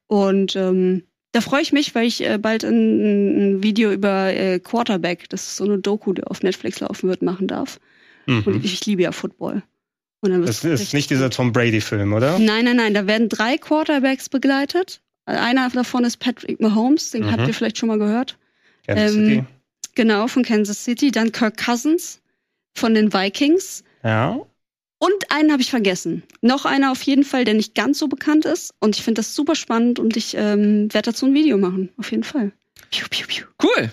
Und ähm, da freue ich mich, weil ich äh, bald ein, ein Video über äh, Quarterback, das ist so eine Doku, die auf Netflix laufen wird, machen darf. Und Mhm. ich, ich liebe ja Football. Und Das ist nicht dieser. Tom Brady-Film, oder? Nein, nein, nein. Da werden drei Quarterbacks begleitet. Einer davon ist Patrick Mahomes, den Mhm. habt ihr vielleicht schon mal gehört. Kansas Ähm, City. Genau, von Kansas City. Dann Kirk Cousins von den Vikings. Ja. Und einen habe ich vergessen. Noch einer auf jeden Fall, der nicht ganz so bekannt ist. Und ich finde das super spannend und ich ähm, werde dazu ein Video machen. Auf jeden Fall. Piu, piu, piu. Cool.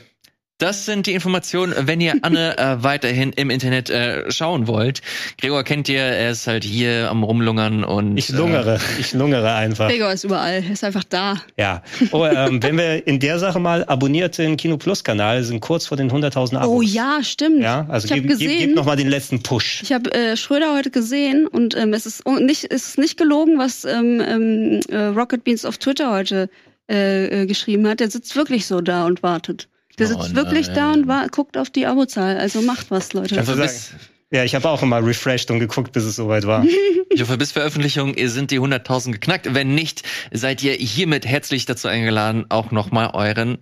Das sind die Informationen, wenn ihr Anne [laughs] äh, weiterhin im Internet äh, schauen wollt. Gregor kennt ihr, er ist halt hier am Rumlungern und Ich lungere, ich lungere einfach. Gregor ist überall. Er ist einfach da. Ja. Oh, ähm, wenn wir in der Sache mal abonniert den Kino Plus Kanal, sind kurz vor den 100.000 Abos. Oh ja, stimmt. Ja, also ich habe gib, gib, gesehen. gib noch mal den letzten Push. Ich habe äh, Schröder heute gesehen und ähm, es ist nicht, es ist nicht gelogen, was ähm, ähm, äh, Rocket Beans auf Twitter heute äh, äh, geschrieben hat. Der sitzt wirklich so da und wartet. Der sitzt wirklich nein. da und wa guckt auf die Abozahl. Also macht was, Leute. Hoffe, sagen? bis, Ja, ich habe auch immer refreshed und geguckt, bis es soweit war. [laughs] ich hoffe, bis Veröffentlichung sind die 100.000 geknackt. Wenn nicht, seid ihr hiermit herzlich dazu eingeladen, auch nochmal euren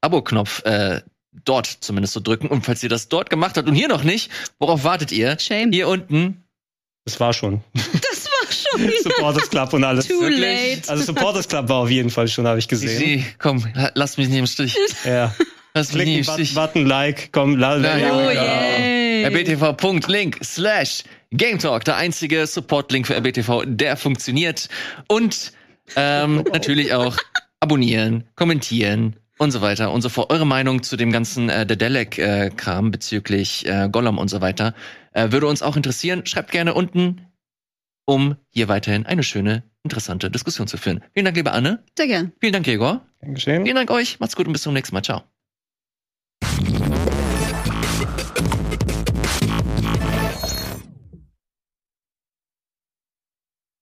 Abo-Knopf äh, dort zumindest zu drücken. Und falls ihr das dort gemacht habt und hier noch nicht, worauf wartet ihr? Shame. Hier unten. Das war schon. [laughs] Das war schon Supporters Club und alles. too Wirklich? late. Also Supporters Club war auf jeden Fall schon, habe ich gesehen. Sie, komm, la- lass mich nicht im Stich. Ja. [laughs] Nicht Klicken, im Button. Button, Like, komm, la, Oh yay. rbtv.link slash Game Talk, der einzige Support-Link für RBTV, der funktioniert. Und ähm, [laughs] natürlich auch abonnieren, kommentieren und so weiter und so fort. Eure Meinung zu dem ganzen äh, Dedelec-Kram bezüglich äh, Gollum und so weiter äh, würde uns auch interessieren. Schreibt gerne unten, um hier weiterhin eine schöne, interessante Diskussion zu führen. Vielen Dank, liebe Anne. Sehr gern. Vielen Dank, Gregor. Dankeschön. Vielen Dank euch. Macht's gut und bis zum nächsten Mal. Ciao. you